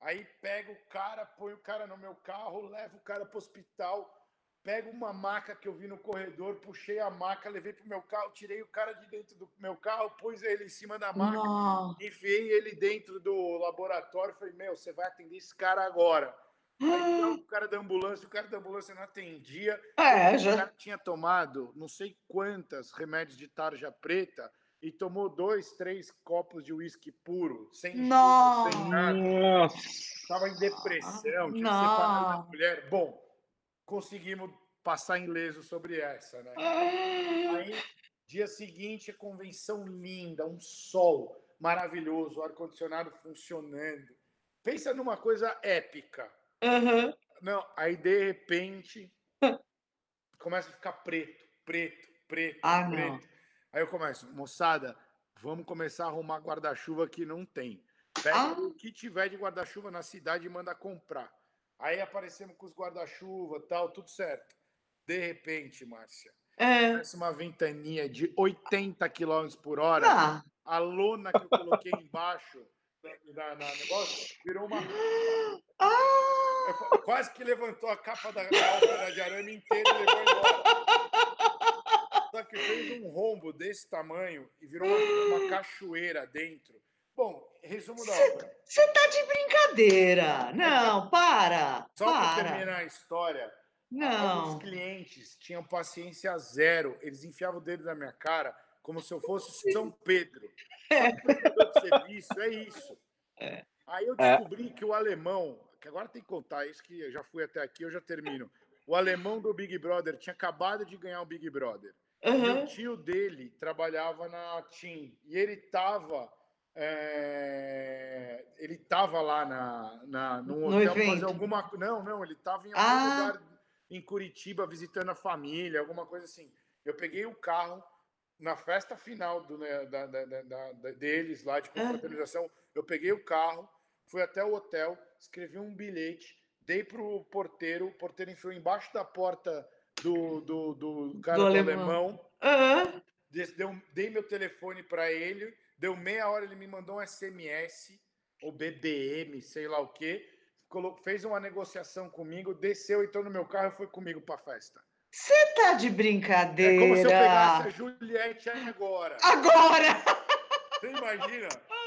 Aí pega o cara, põe o cara no meu carro, leva o cara pro hospital, pego uma maca que eu vi no corredor, puxei a maca, levei pro meu carro, tirei o cara de dentro do meu carro, pus ele em cima da maca, Não. enfiei ele dentro do laboratório, falei, meu, você vai atender esse cara agora. Aí, então, o cara da ambulância, o cara da ambulância não atendia. É, já... O cara tinha tomado não sei quantas remédios de tarja preta e tomou dois, três copos de uísque puro, sem nada. Estava em depressão, tinha separado da mulher. Bom, conseguimos passar ileso sobre essa, né? Aí, dia seguinte, a convenção linda, um sol maravilhoso, ar-condicionado funcionando. Pensa numa coisa épica. Uhum. Não, aí de repente começa a ficar preto, preto, preto, ah, preto. Não. Aí eu começo, moçada, vamos começar a arrumar guarda-chuva que não tem. Pega ah. o que tiver de guarda-chuva na cidade e manda comprar. Aí aparecemos com os guarda-chuva, tal, tudo certo. De repente, Márcia, é. parece uma ventania de 80 km por hora. Ah. A lona que eu coloquei embaixo na, na negócio virou uma. [gasps] Ah. Quase que levantou a capa da, da de arame inteira e levou embora. Só que fez um rombo desse tamanho e virou uma, uma cachoeira dentro. Bom, resumo da obra. Você tá de brincadeira. Não, para. Só para terminar a história. Não. Os clientes tinham paciência zero. Eles enfiavam o dedo na minha cara como se eu fosse São Pedro. É. Serviço, é isso. É. Aí eu é. descobri é. que o alemão, que agora tem que contar isso, que eu já fui até aqui, eu já termino. O alemão do Big Brother tinha acabado de ganhar o Big Brother. Uhum. E o tio dele trabalhava na TIM. E ele estava é... ele estava lá na, na, no hotel fazer alguma Não, não, ele estava em algum ah. lugar em Curitiba visitando a família, alguma coisa assim. Eu peguei o carro na festa final do, né, da, da, da, deles lá de confraternização. Ah. Eu peguei o carro, fui até o hotel, escrevi um bilhete, dei pro porteiro, o porteiro enfiou embaixo da porta do, do, do cara do, do alemão. alemão. Uhum. Deu, dei meu telefone para ele Deu meia hora, ele me mandou um SMS, ou BBM, sei lá o quê. Fez uma negociação comigo, desceu, entrou no meu carro e foi comigo para festa. Você tá de brincadeira? É como se eu pegasse a Juliette agora. Agora! Você imagina? [laughs]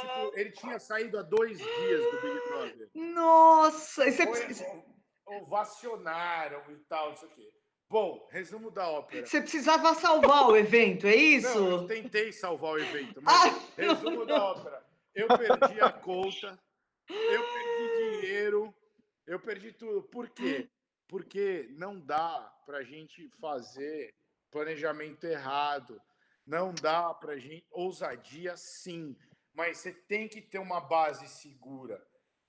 Tipo, ele tinha saído há dois dias do Big Brother. Nossa! E você... Ovacionaram e tal, não sei o quê. Bom, resumo da ópera. Você precisava salvar o evento, é isso? Não, eu tentei salvar o evento, mas ah, resumo da ópera. Eu perdi a conta, eu perdi dinheiro, eu perdi tudo. Por quê? Porque não dá para a gente fazer planejamento errado, não dá para gente. Ousadia, sim, mas você tem que ter uma base segura,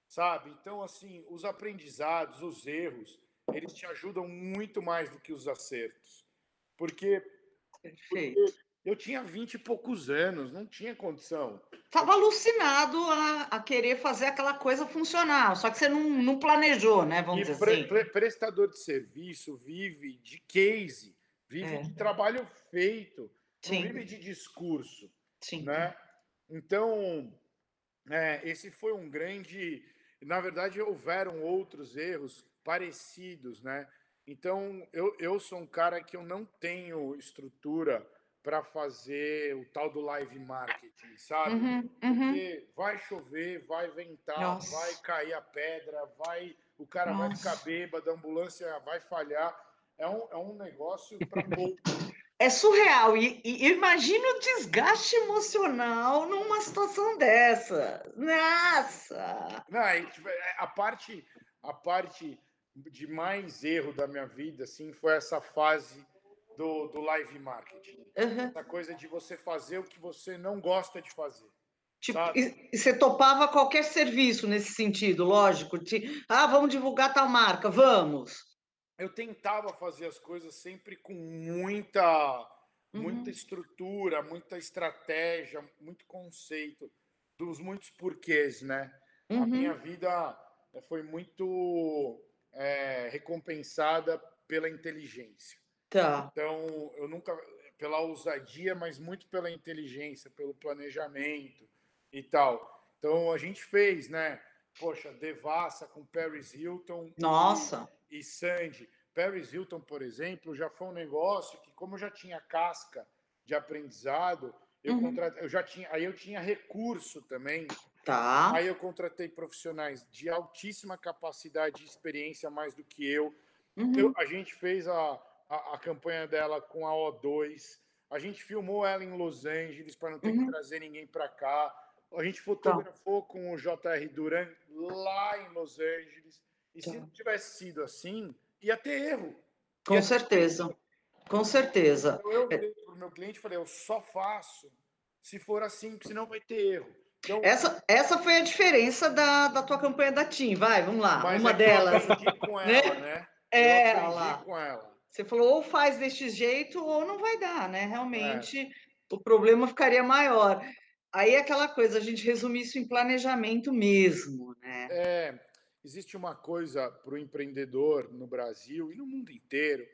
sabe? Então, assim, os aprendizados, os erros eles te ajudam muito mais do que os acertos. Porque, porque eu tinha vinte e poucos anos, não tinha condição. Estava alucinado a, a, querer fazer aquela coisa funcionar, só que você não, não planejou, né? Vamos e dizer pre, assim. Pre, prestador de serviço vive de case, vive é. de trabalho feito, Sim. não vive de discurso. Sim. Né? Então, é, esse foi um grande. Na verdade, houveram outros erros parecidos, né? Então, eu, eu sou um cara que eu não tenho estrutura para fazer o tal do live marketing, sabe? Uhum, uhum. Porque vai chover, vai ventar, Nossa. vai cair a pedra, vai o cara Nossa. vai ficar bêbado, a ambulância vai falhar. É um, é um negócio para pouco. É surreal. E, e imagina o desgaste emocional numa situação dessa. Nossa! Não, a parte, a parte de mais erro da minha vida, assim, foi essa fase do, do live marketing. Uhum. Essa coisa de você fazer o que você não gosta de fazer. Tipo, e, e você topava qualquer serviço nesse sentido, lógico. De, ah, vamos divulgar tal marca, vamos. Eu tentava fazer as coisas sempre com muita, uhum. muita estrutura, muita estratégia, muito conceito, dos muitos porquês, né? Uhum. A minha vida foi muito é, recompensada pela inteligência. Tá. Então, eu nunca. pela ousadia, mas muito pela inteligência, pelo planejamento e tal. Então a gente fez, né? Poxa, Devassa com Paris Hilton. Nossa! E, e Sandy. Paris Hilton, por exemplo, já foi um negócio que, como eu já tinha casca de aprendizado, eu, uhum. contratei, eu já tinha, aí eu tinha recurso também. Tá. Aí eu contratei profissionais de altíssima capacidade e experiência, mais do que eu. Uhum. eu a gente fez a, a, a, campanha dela com a O2. A gente filmou ela em Los Angeles para não ter uhum. que trazer ninguém para cá. A gente fotografou tá. com o JR Duran lá em Los Angeles. E tá. se não tivesse sido assim, ia ter erro. Com ia certeza. Ter... Com certeza. Então, eu falei para o meu cliente, falei, eu só faço se for assim, porque senão vai ter erro. Então, essa, essa foi a diferença da, da tua campanha da TIM, vai, vamos lá, uma é delas. Eu aprendi com [laughs] né? ela, né? É, lá. com ela. Você falou, ou faz deste jeito, ou não vai dar, né? Realmente, é. o problema ficaria maior. Aí aquela coisa, a gente resume isso em planejamento mesmo, né? É, existe uma coisa para o empreendedor no Brasil e no mundo inteiro,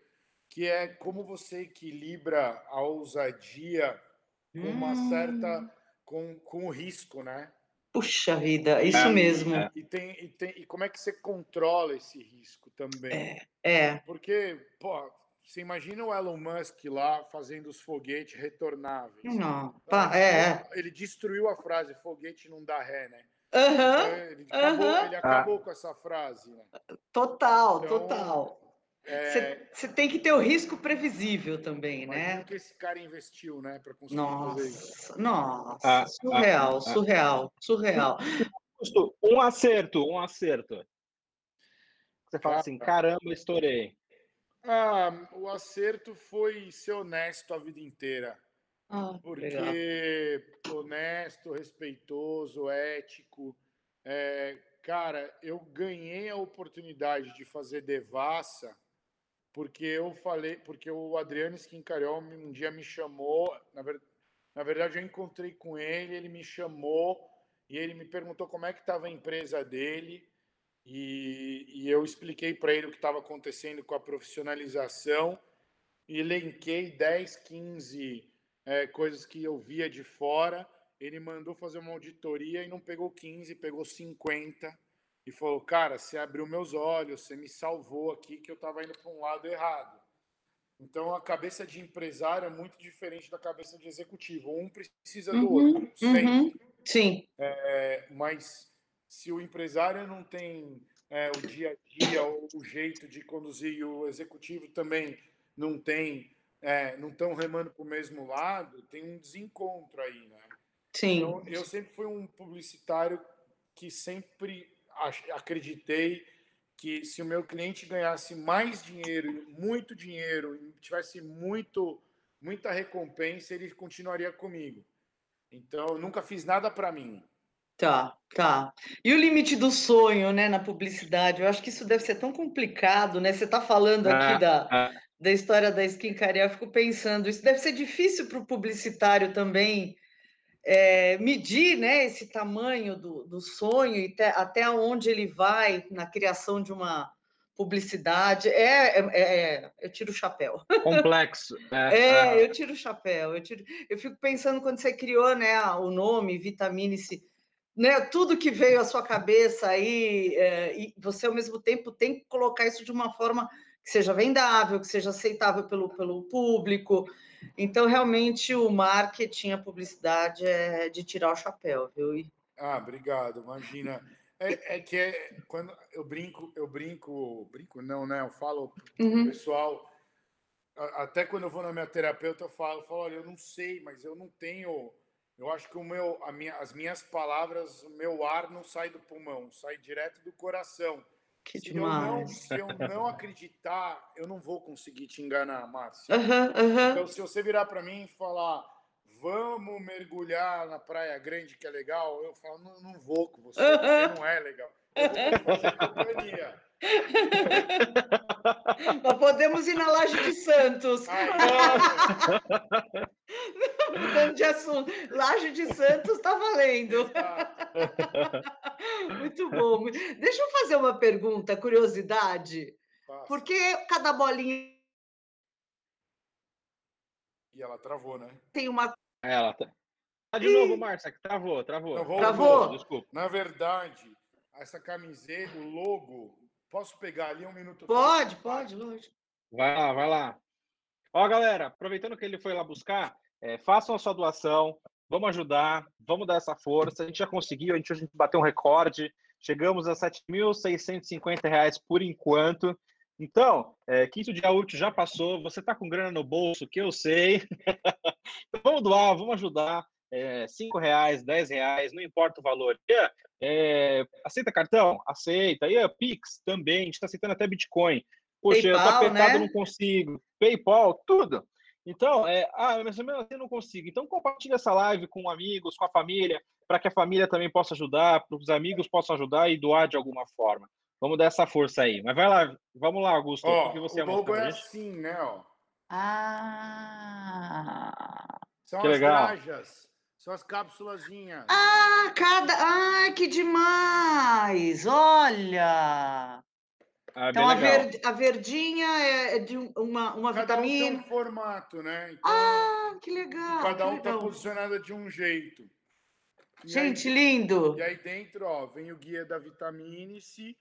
que é como você equilibra a ousadia com uma certa hum. com, com o risco, né? Puxa vida, isso é, mesmo. É. E, tem, e, tem, e como é que você controla esse risco também? É, é. Porque, pô, você imagina o Elon Musk lá fazendo os foguetes retornáveis. Não, pá, é, é. Ele destruiu a frase foguete não dá ré, né? Uhum, ele acabou, uhum. ele acabou ah. com essa frase. Né? Total, então, total. Você é... tem que ter o risco previsível também, Imagina né? que esse cara investiu, né, para conseguir nossa, fazer isso. Nossa, ah, surreal, ah, surreal, surreal. Um acerto, um acerto. Você fala assim, caramba, estourei. Ah, o acerto foi ser honesto a vida inteira. Ah, porque legal. honesto, respeitoso, ético. É, cara, eu ganhei a oportunidade de fazer devassa porque eu falei, porque o Adriano Schincariol um dia me chamou, na, ver, na verdade eu encontrei com ele, ele me chamou e ele me perguntou como é que estava a empresa dele e, e eu expliquei para ele o que estava acontecendo com a profissionalização e elenquei 10, 15 é, coisas que eu via de fora. Ele mandou fazer uma auditoria e não pegou 15, pegou 50 e falou: Cara, você abriu meus olhos, você me salvou aqui, que eu estava indo para um lado errado. Então, a cabeça de empresário é muito diferente da cabeça de executivo. Um precisa do uhum, outro. Uhum, sim. É, mas se o empresário não tem é, o dia a dia, ou o jeito de conduzir, e o executivo também não tem, é, não estão remando para o mesmo lado, tem um desencontro aí, né? Sim. Então, eu sempre fui um publicitário que sempre acreditei que se o meu cliente ganhasse mais dinheiro, muito dinheiro, tivesse muito, muita recompensa, ele continuaria comigo. Então, eu nunca fiz nada para mim. Tá, tá. E o limite do sonho, né, na publicidade? Eu acho que isso deve ser tão complicado, né? Você está falando aqui ah, da, ah. Da história da skincare, eu fico pensando, isso deve ser difícil para o publicitário também é, medir né, esse tamanho do, do sonho e te, até onde ele vai na criação de uma publicidade. É, é, é eu tiro o chapéu. Complexo. [laughs] É, é, eu tiro o chapéu. Eu, tiro, eu fico pensando quando você criou né, o nome Vitamine-se, né, tudo que veio à sua cabeça aí, é, e você ao mesmo tempo tem que colocar isso de uma forma que seja vendável, que seja aceitável pelo, pelo público. Então, realmente, o marketing, a publicidade é de tirar o chapéu, viu? Ah, obrigado. Imagina. É, é, que é, quando eu brinco, eu brinco, brinco não, né? Eu falo uhum. pessoal, até quando eu vou na minha terapeuta, eu falo, eu falo, olha, eu não sei, mas eu não tenho. Eu acho que o meu, a minha, as minhas palavras, o meu ar não sai do pulmão, sai direto do coração. Que se demais. Eu não, se eu não acreditar, eu não vou conseguir te enganar, Márcio. Então, se você virar para mim e falar, vamos mergulhar na Praia Grande, que é legal, eu falo, não, não vou com você, porque não é legal. Eu vou fazer companhia. [laughs] Nós podemos ir na Laje de Santos. [laughs] Mudando de assunto. Laje de Santos está valendo. [laughs] Muito bom. Deixa eu fazer uma pergunta, curiosidade. Por que cada bolinha E ela travou, né? Tem uma. É, ela tá. Ah, de novo, Márcia, que travou, travou. Travou. travou. Desculpa. Na verdade, essa camiseta, o logo, posso pegar ali um minuto? Pode, pode, lógico. Vai lá, vai lá. Ó, galera, aproveitando que ele foi lá buscar, é, façam a sua doação, vamos ajudar, vamos dar essa força. A gente já conseguiu, a gente, a gente bateu um recorde, chegamos a R$ 7.650 por enquanto. Então, é, quinto dia útil já passou, você está com grana no bolso, que eu sei. [laughs] então, vamos doar, vamos ajudar. É, cinco reais, dez reais, não importa o valor. É, aceita cartão? Aceita. E a Pix também, a gente está aceitando até Bitcoin. Poxa, PayPal, eu tô apertado, né? não consigo. PayPal, tudo. Então, é, ah, mas mesmo assim eu não consigo. Então, compartilhe essa live com amigos, com a família, para que a família também possa ajudar, para os amigos possam ajudar e doar de alguma forma. Vamos dar essa força aí. Mas vai lá, vamos lá, Augusto. Ó, que você o logo é assim, né? Ó. Ah! São que as legal. Trajas, são as cápsulazinhas. Ah, cada. Ai, que demais! Olha! Ah, então, a, ver, a, verdinha é, é de uma, uma cada vitamina. Um tem um formato, né? Então, ah, que legal! Cada um está posicionado de um jeito. E Gente, aí, lindo! E aí dentro, ó, vem o guia da vitamina C e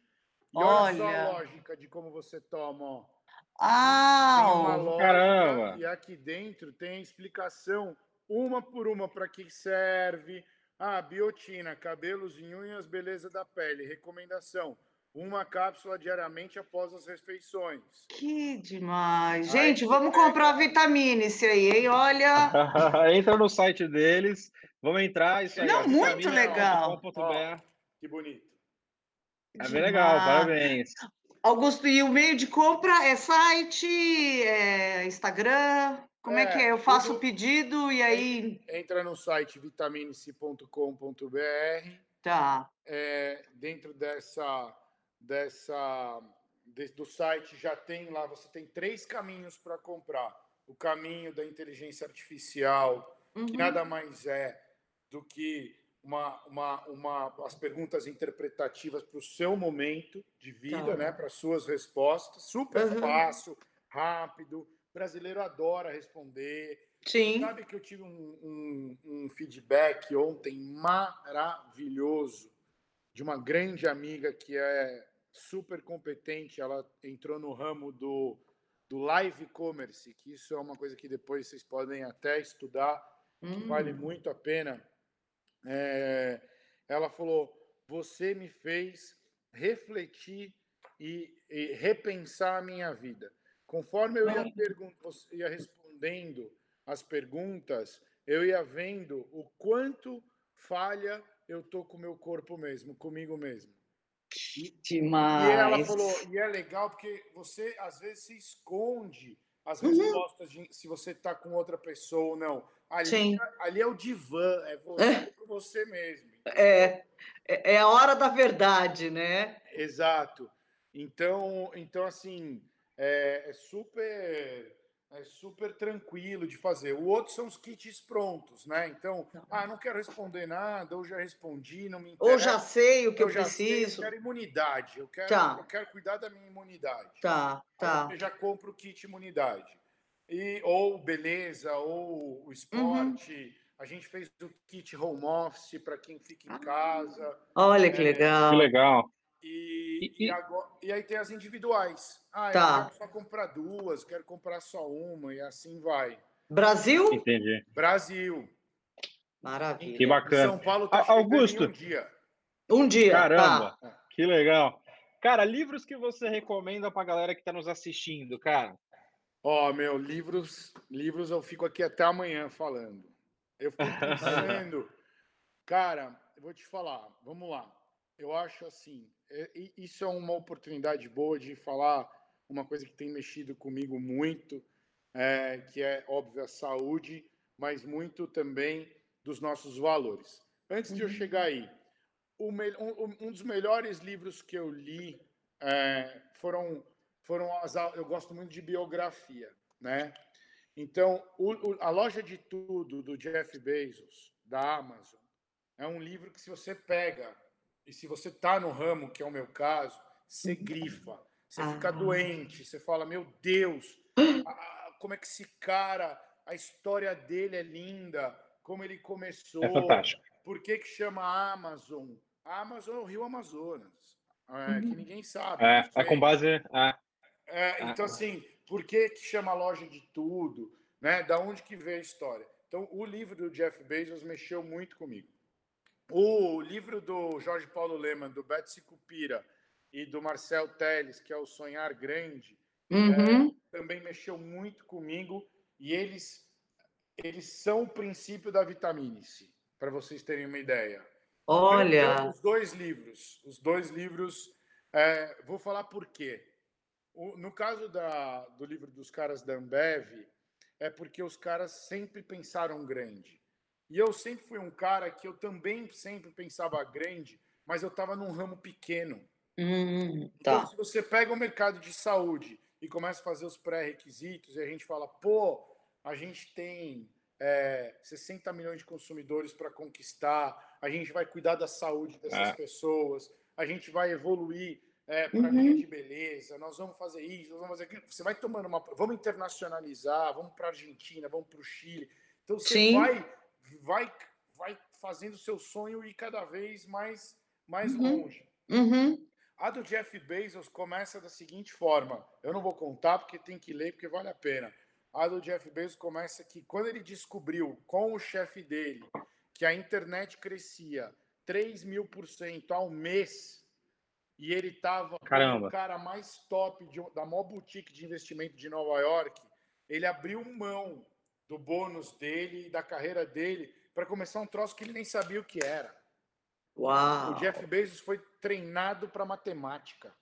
olha, olha só a lógica de como você toma, ó. Ah, lógica, caramba! E aqui dentro tem a explicação, uma por uma, para que serve. Ah, biotina, cabelos e unhas, beleza da pele. Recomendação: uma cápsula diariamente após as refeições. Que demais! Gente, Aí, vamos comprar vitamina esse aí, hein? Olha. [laughs] Entra no site deles, vamos entrar. Isso aí, Não, muito legal. Ó, que bonito. É bem legal, parabéns. Augusto, e o meio de compra é site, é Instagram? Como é, é que é? Eu faço o pedido e aí. Entra no site vitaminice.com.br. Tá. É, dentro dessa, dessa de, do site já tem lá, você tem três caminhos para comprar. O caminho da inteligência artificial, uhum. que nada mais é do que uma, uma, uma, as perguntas interpretativas para o seu momento de vida, tá. né? Para suas respostas. Super uhum. fácil, rápido. Brasileiro adora responder. Sim. Sabe que eu tive um, um, um feedback ontem maravilhoso de uma grande amiga que é super competente. Ela entrou no ramo do, do live commerce, que isso é uma coisa que depois vocês podem até estudar, hum. que vale muito a pena é, ela falou: Você me fez refletir e, e repensar a minha vida. Conforme eu ia, ia respondendo as perguntas, eu ia vendo o quanto falha eu tô com o meu corpo mesmo, comigo mesmo. Que demais. E ela falou, e é legal porque você às vezes se esconde as uhum. respostas de se você está com outra pessoa ou não. Ali, Sim. ali é o divã, é você é. com você mesmo. É, é, é a hora da verdade, né? Exato. Então, então assim, é, é super é super tranquilo de fazer. O outro são os kits prontos, né? Então, tá. ah, não quero responder nada, ou já respondi, não me interessa. Ou já sei o que eu, eu preciso. Sei, eu quero imunidade, eu quero, tá. eu quero cuidar da minha imunidade. Tá, tá. Eu já compro o kit imunidade. E, ou beleza, ou o esporte. Uhum. A gente fez o kit home office para quem fica em ah. casa. Olha que é, legal. Que legal. E, e, e, agora, e, aí tem as individuais. Ah, tá. eu quero só comprar duas, quero comprar só uma, e assim vai. Brasil? Entendi. Brasil. Maravilha. Que bacana. São Paulo tá Augusto. um dia. Um dia. Caramba, tá. que legal. Cara, livros que você recomenda para a galera que está nos assistindo, cara? Ó, oh, meu, livros, livros eu fico aqui até amanhã falando. Eu fico [laughs] pensando, cara, eu vou te falar, vamos lá. Eu acho assim, é, isso é uma oportunidade boa de falar uma coisa que tem mexido comigo muito, é, que é, óbvio, a saúde, mas muito também dos nossos valores. Antes de eu uhum. chegar aí, um, um, dos melhores livros que eu li é, foram, foram as, eu gosto muito de biografia, né? Então, o, o, a loja de tudo do Jeff Bezos, da Amazon, é um livro que se você pega e se você está no ramo, que é o meu caso, você uhum. grifa, você ah. fica doente, você fala, meu Deus, como é que esse cara a história dele é linda, como ele começou. É fantástico. Por que, que chama Amazon? A Amazon é o Rio Amazonas, é, que uhum. ninguém sabe. É, é com base. É. É, então, assim, por que, que chama loja de tudo? Né? Da onde que veio a história? Então, o livro do Jeff Bezos mexeu muito comigo. O livro do Jorge Paulo Leman, do Betsy Cupira e do Marcel Teles, que é o Sonhar Grande, uhum. é, também mexeu muito comigo e eles eles são o princípio da vitamina-C, para vocês terem uma ideia. Olha! Então, os dois livros, os dois livros, é, vou falar por quê. O, no caso da, do livro dos caras da Ambev, é porque os caras sempre pensaram grande. E eu sempre fui um cara que eu também sempre pensava grande, mas eu estava num ramo pequeno. Hum, então, tá. Então, se você pega o mercado de saúde e começa a fazer os pré-requisitos, e a gente fala, pô, a gente tem é, 60 milhões de consumidores para conquistar, a gente vai cuidar da saúde dessas é. pessoas, a gente vai evoluir é, para uhum. de beleza, nós vamos fazer isso, nós vamos fazer aquilo. Você vai tomando uma. Vamos internacionalizar, vamos para a Argentina, vamos para o Chile. Então você Sim. vai, vai, vai fazendo o seu sonho ir cada vez mais, mais uhum. longe. Uhum. A do Jeff Bezos começa da seguinte forma: eu não vou contar porque tem que ler, porque vale a pena. A do Jeff Bezos começa que quando ele descobriu com o chefe dele que a internet crescia 3 mil por cento ao mês e ele estava o cara mais top de, da maior boutique de investimento de Nova York, ele abriu mão do bônus dele, da carreira dele, para começar um troço que ele nem sabia o que era. Uau. O Jeff Bezos foi treinado para matemática.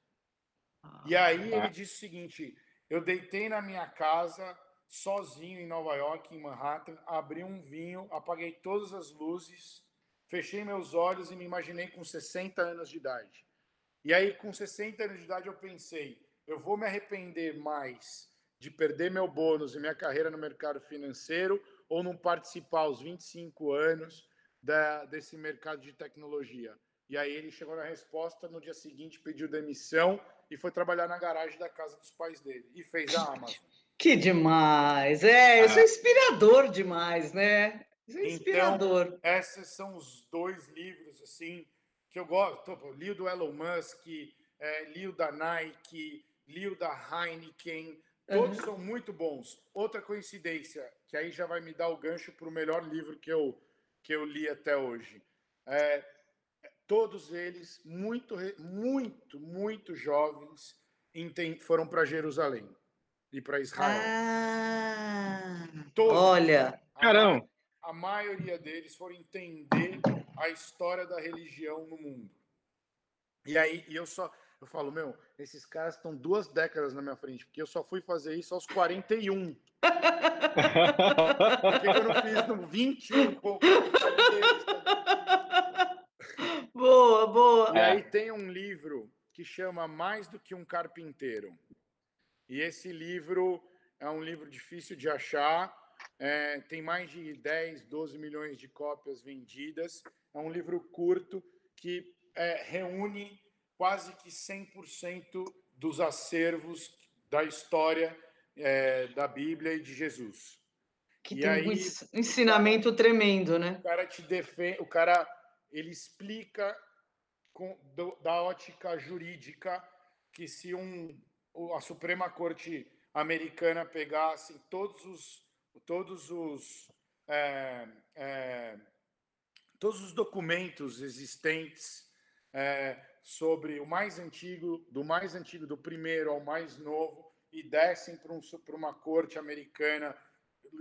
Ah, e aí ele disse o seguinte: eu deitei na minha casa, sozinho em Nova York, em Manhattan, abri um vinho, apaguei todas as luzes, fechei meus olhos e me imaginei com 60 anos de idade. E aí, com 60 anos de idade, eu pensei: eu vou me arrepender mais de perder meu bônus e minha carreira no mercado financeiro ou não participar aos 25 anos da, desse mercado de tecnologia? E aí ele chegou na resposta, no dia seguinte pediu demissão e foi trabalhar na garagem da casa dos pais dele e fez a Amazon. Que demais! É, isso é ah. inspirador demais, né? Isso é então, inspirador. Então, esses são os dois livros assim que eu gosto, li o do Elon Musk, é, li o da Nike, li o da Heineken, todos uhum. são muito bons. Outra coincidência, que aí já vai me dar o gancho para o melhor livro que eu, que eu li até hoje. É, todos eles muito, muito, muito jovens foram para Jerusalém e para Israel. Ah, todos, olha, caramba! A, a maioria deles foram entender a história da religião no mundo. E aí, e eu só, eu falo, meu, esses caras estão duas décadas na minha frente, porque eu só fui fazer isso aos 41. Por que eu não fiz no 21? boa, boa. E aí tem um livro que chama Mais do que um Carpinteiro. E esse livro é um livro difícil de achar, é, tem mais de 10, 12 milhões de cópias vendidas. É um livro curto que é, reúne quase que 100% dos acervos da história é, da Bíblia e de Jesus. Que e tem aí, um ensinamento cara, tremendo, né? O cara te defende, o cara ele explica com, do, da ótica jurídica que se um, a Suprema Corte americana pegasse todos os todos os é, é, todos os documentos existentes é, sobre o mais antigo, do mais antigo, do primeiro ao mais novo, e descem para um, uma corte americana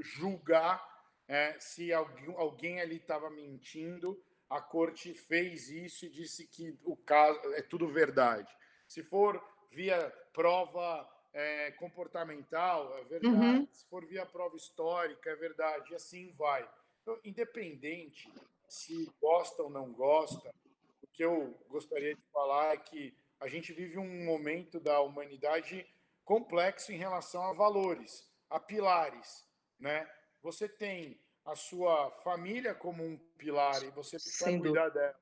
julgar é, se alguém, alguém ali estava mentindo. A corte fez isso e disse que o caso é tudo verdade. Se for via prova é, comportamental, é verdade. Uhum. Se for via prova histórica, é verdade. E assim vai. Então, independente se gosta ou não gosta, que eu gostaria de falar é que a gente vive um momento da humanidade complexo em relação a valores, a pilares, né? Você tem a sua família como um pilar e você precisa cuidar dela.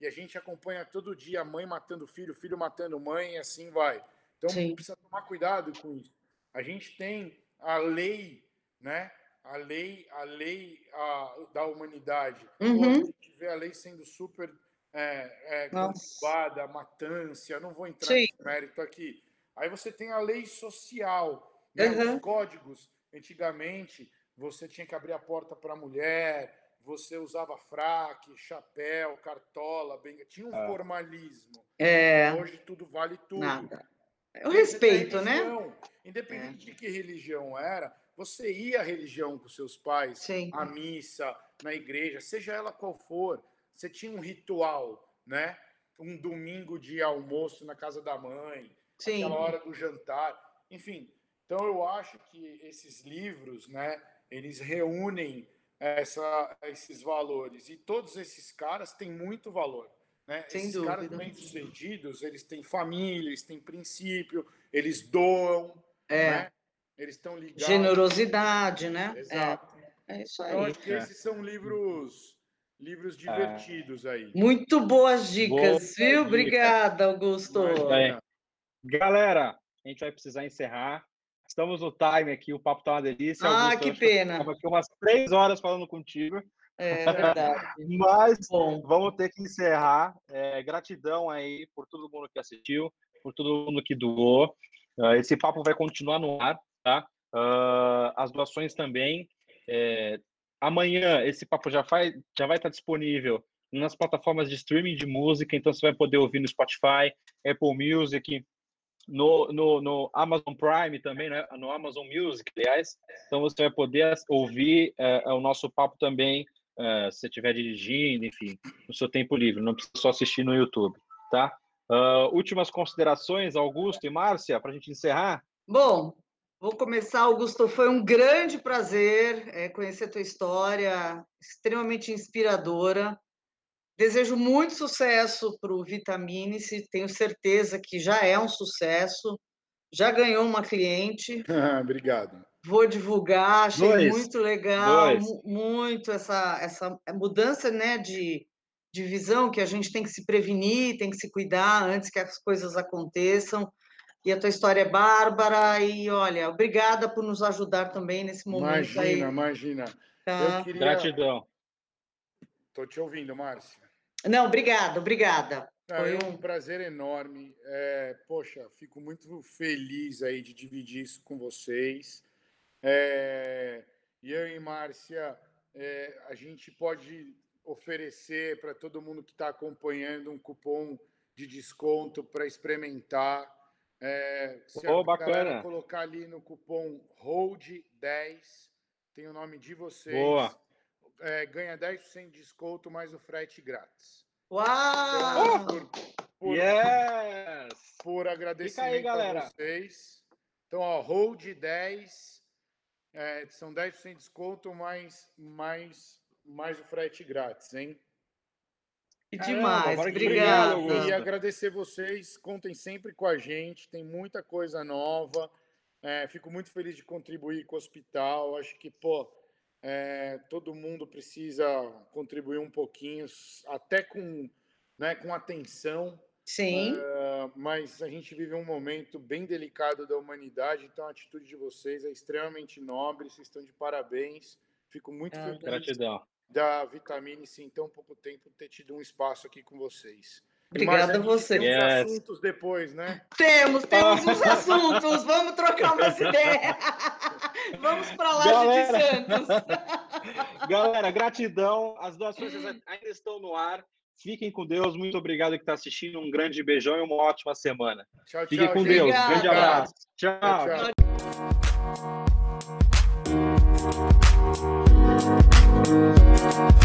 E a gente acompanha todo dia a mãe matando o filho, filho matando mãe, e assim vai. Então Sim. precisa tomar cuidado com isso. A gente tem a lei, né? A lei, a lei a, da humanidade. Uhum. a gente vê a lei sendo super é, é, conturbada, matância, não vou entrar Sim. nesse mérito aqui. Aí você tem a lei social, né? uhum. os códigos. Antigamente, você tinha que abrir a porta para a mulher, você usava fraque, chapéu, cartola, benga, tinha um é. formalismo. É. Hoje tudo vale tudo. Nada. O respeito, né? Independente é. de que religião era, você ia à religião com seus pais, Sim. à missa, na igreja, seja ela qual for, você tinha um ritual, né? Um domingo de almoço na casa da mãe, Sim. aquela hora do jantar, enfim. Então eu acho que esses livros, né, eles reúnem essa, esses valores e todos esses caras têm muito valor. Né? Sem esses dúvida. caras bem-sucedidos, eles têm família, eles têm princípio, eles doam, é. né? eles estão ligados. Generosidade, né? Exato. É, é isso aí. Então, acho que esses são livros livros divertidos aí. Muito boas dicas, viu? Dica. Obrigada, Augusto. Galera, a gente vai precisar encerrar. Estamos no time aqui, o papo tá uma delícia. Ah, Augusto, que pena. Estava aqui umas três horas falando contigo. É [laughs] verdade. Mas Bom. vamos ter que encerrar. É, gratidão aí por todo mundo que assistiu, por todo mundo que doou. Uh, esse papo vai continuar no ar, tá? Uh, as doações também. É, amanhã esse papo já vai, já vai estar disponível nas plataformas de streaming de música, então você vai poder ouvir no Spotify, Apple Music, no, no, no Amazon Prime também, né? no Amazon Music, aliás. Então você vai poder ouvir uh, o nosso papo também uh, se você estiver dirigindo, enfim, no seu tempo livre, não precisa só assistir no YouTube, tá? Uh, últimas considerações, Augusto e Márcia, para a gente encerrar? Bom, vou começar, Augusto. Foi um grande prazer é, conhecer a tua história, extremamente inspiradora. Desejo muito sucesso para o Vitamine-se, tenho certeza que já é um sucesso, já ganhou uma cliente. [laughs] Obrigado. Vou divulgar, achei Dois. muito legal, muito essa, essa mudança né, de, de visão que a gente tem que se prevenir, tem que se cuidar antes que as coisas aconteçam. E a tua história é bárbara, e olha, obrigada por nos ajudar também nesse momento. Imagina, aí. imagina. Tá. Queria... Gratidão. Estou te ouvindo, Márcia. Não, obrigada, obrigada. Foi um prazer enorme. É, poxa, fico muito feliz aí de dividir isso com vocês. É, e eu e Márcia, é, a gente pode oferecer para todo mundo que está acompanhando um cupom de desconto para experimentar. É, se oh, a bacana. colocar ali no cupom HOLD10, tem o nome de vocês. Boa é, ganha 10% de desconto mais o frete grátis. Uau! Então, por, por, yes! por agradecimento aí, galera. a vocês. Então, ó, hold 10, é, são 10% de desconto mais, mais, mais o frete grátis, hein? Que demais, obrigado. E agradecer vocês, contem sempre com a gente, tem muita coisa nova. É, fico muito feliz de contribuir com o hospital. Acho que, pô, é, todo mundo precisa contribuir um pouquinho, até com, né, com atenção. Sim. É, mas a gente vive um momento bem delicado da humanidade, então a atitude de vocês é extremamente nobre, vocês estão de parabéns. Fico muito ah, feliz gratidão. Da Vitamine em tão pouco tempo ter tido um espaço aqui com vocês. Obrigada a você. Temos yes. assuntos depois, né? Temos, temos uns [laughs] assuntos. Vamos trocar umas [laughs] ideias. Vamos para lá Galera... de Santos. [laughs] Galera, gratidão. As doações ainda estão no ar. Fiquem com Deus. Muito obrigado que está assistindo. Um grande beijão e uma ótima semana. Tchau, Fiquem tchau, com gente. Deus. Grande abraço. tchau. tchau. tchau. Thank you.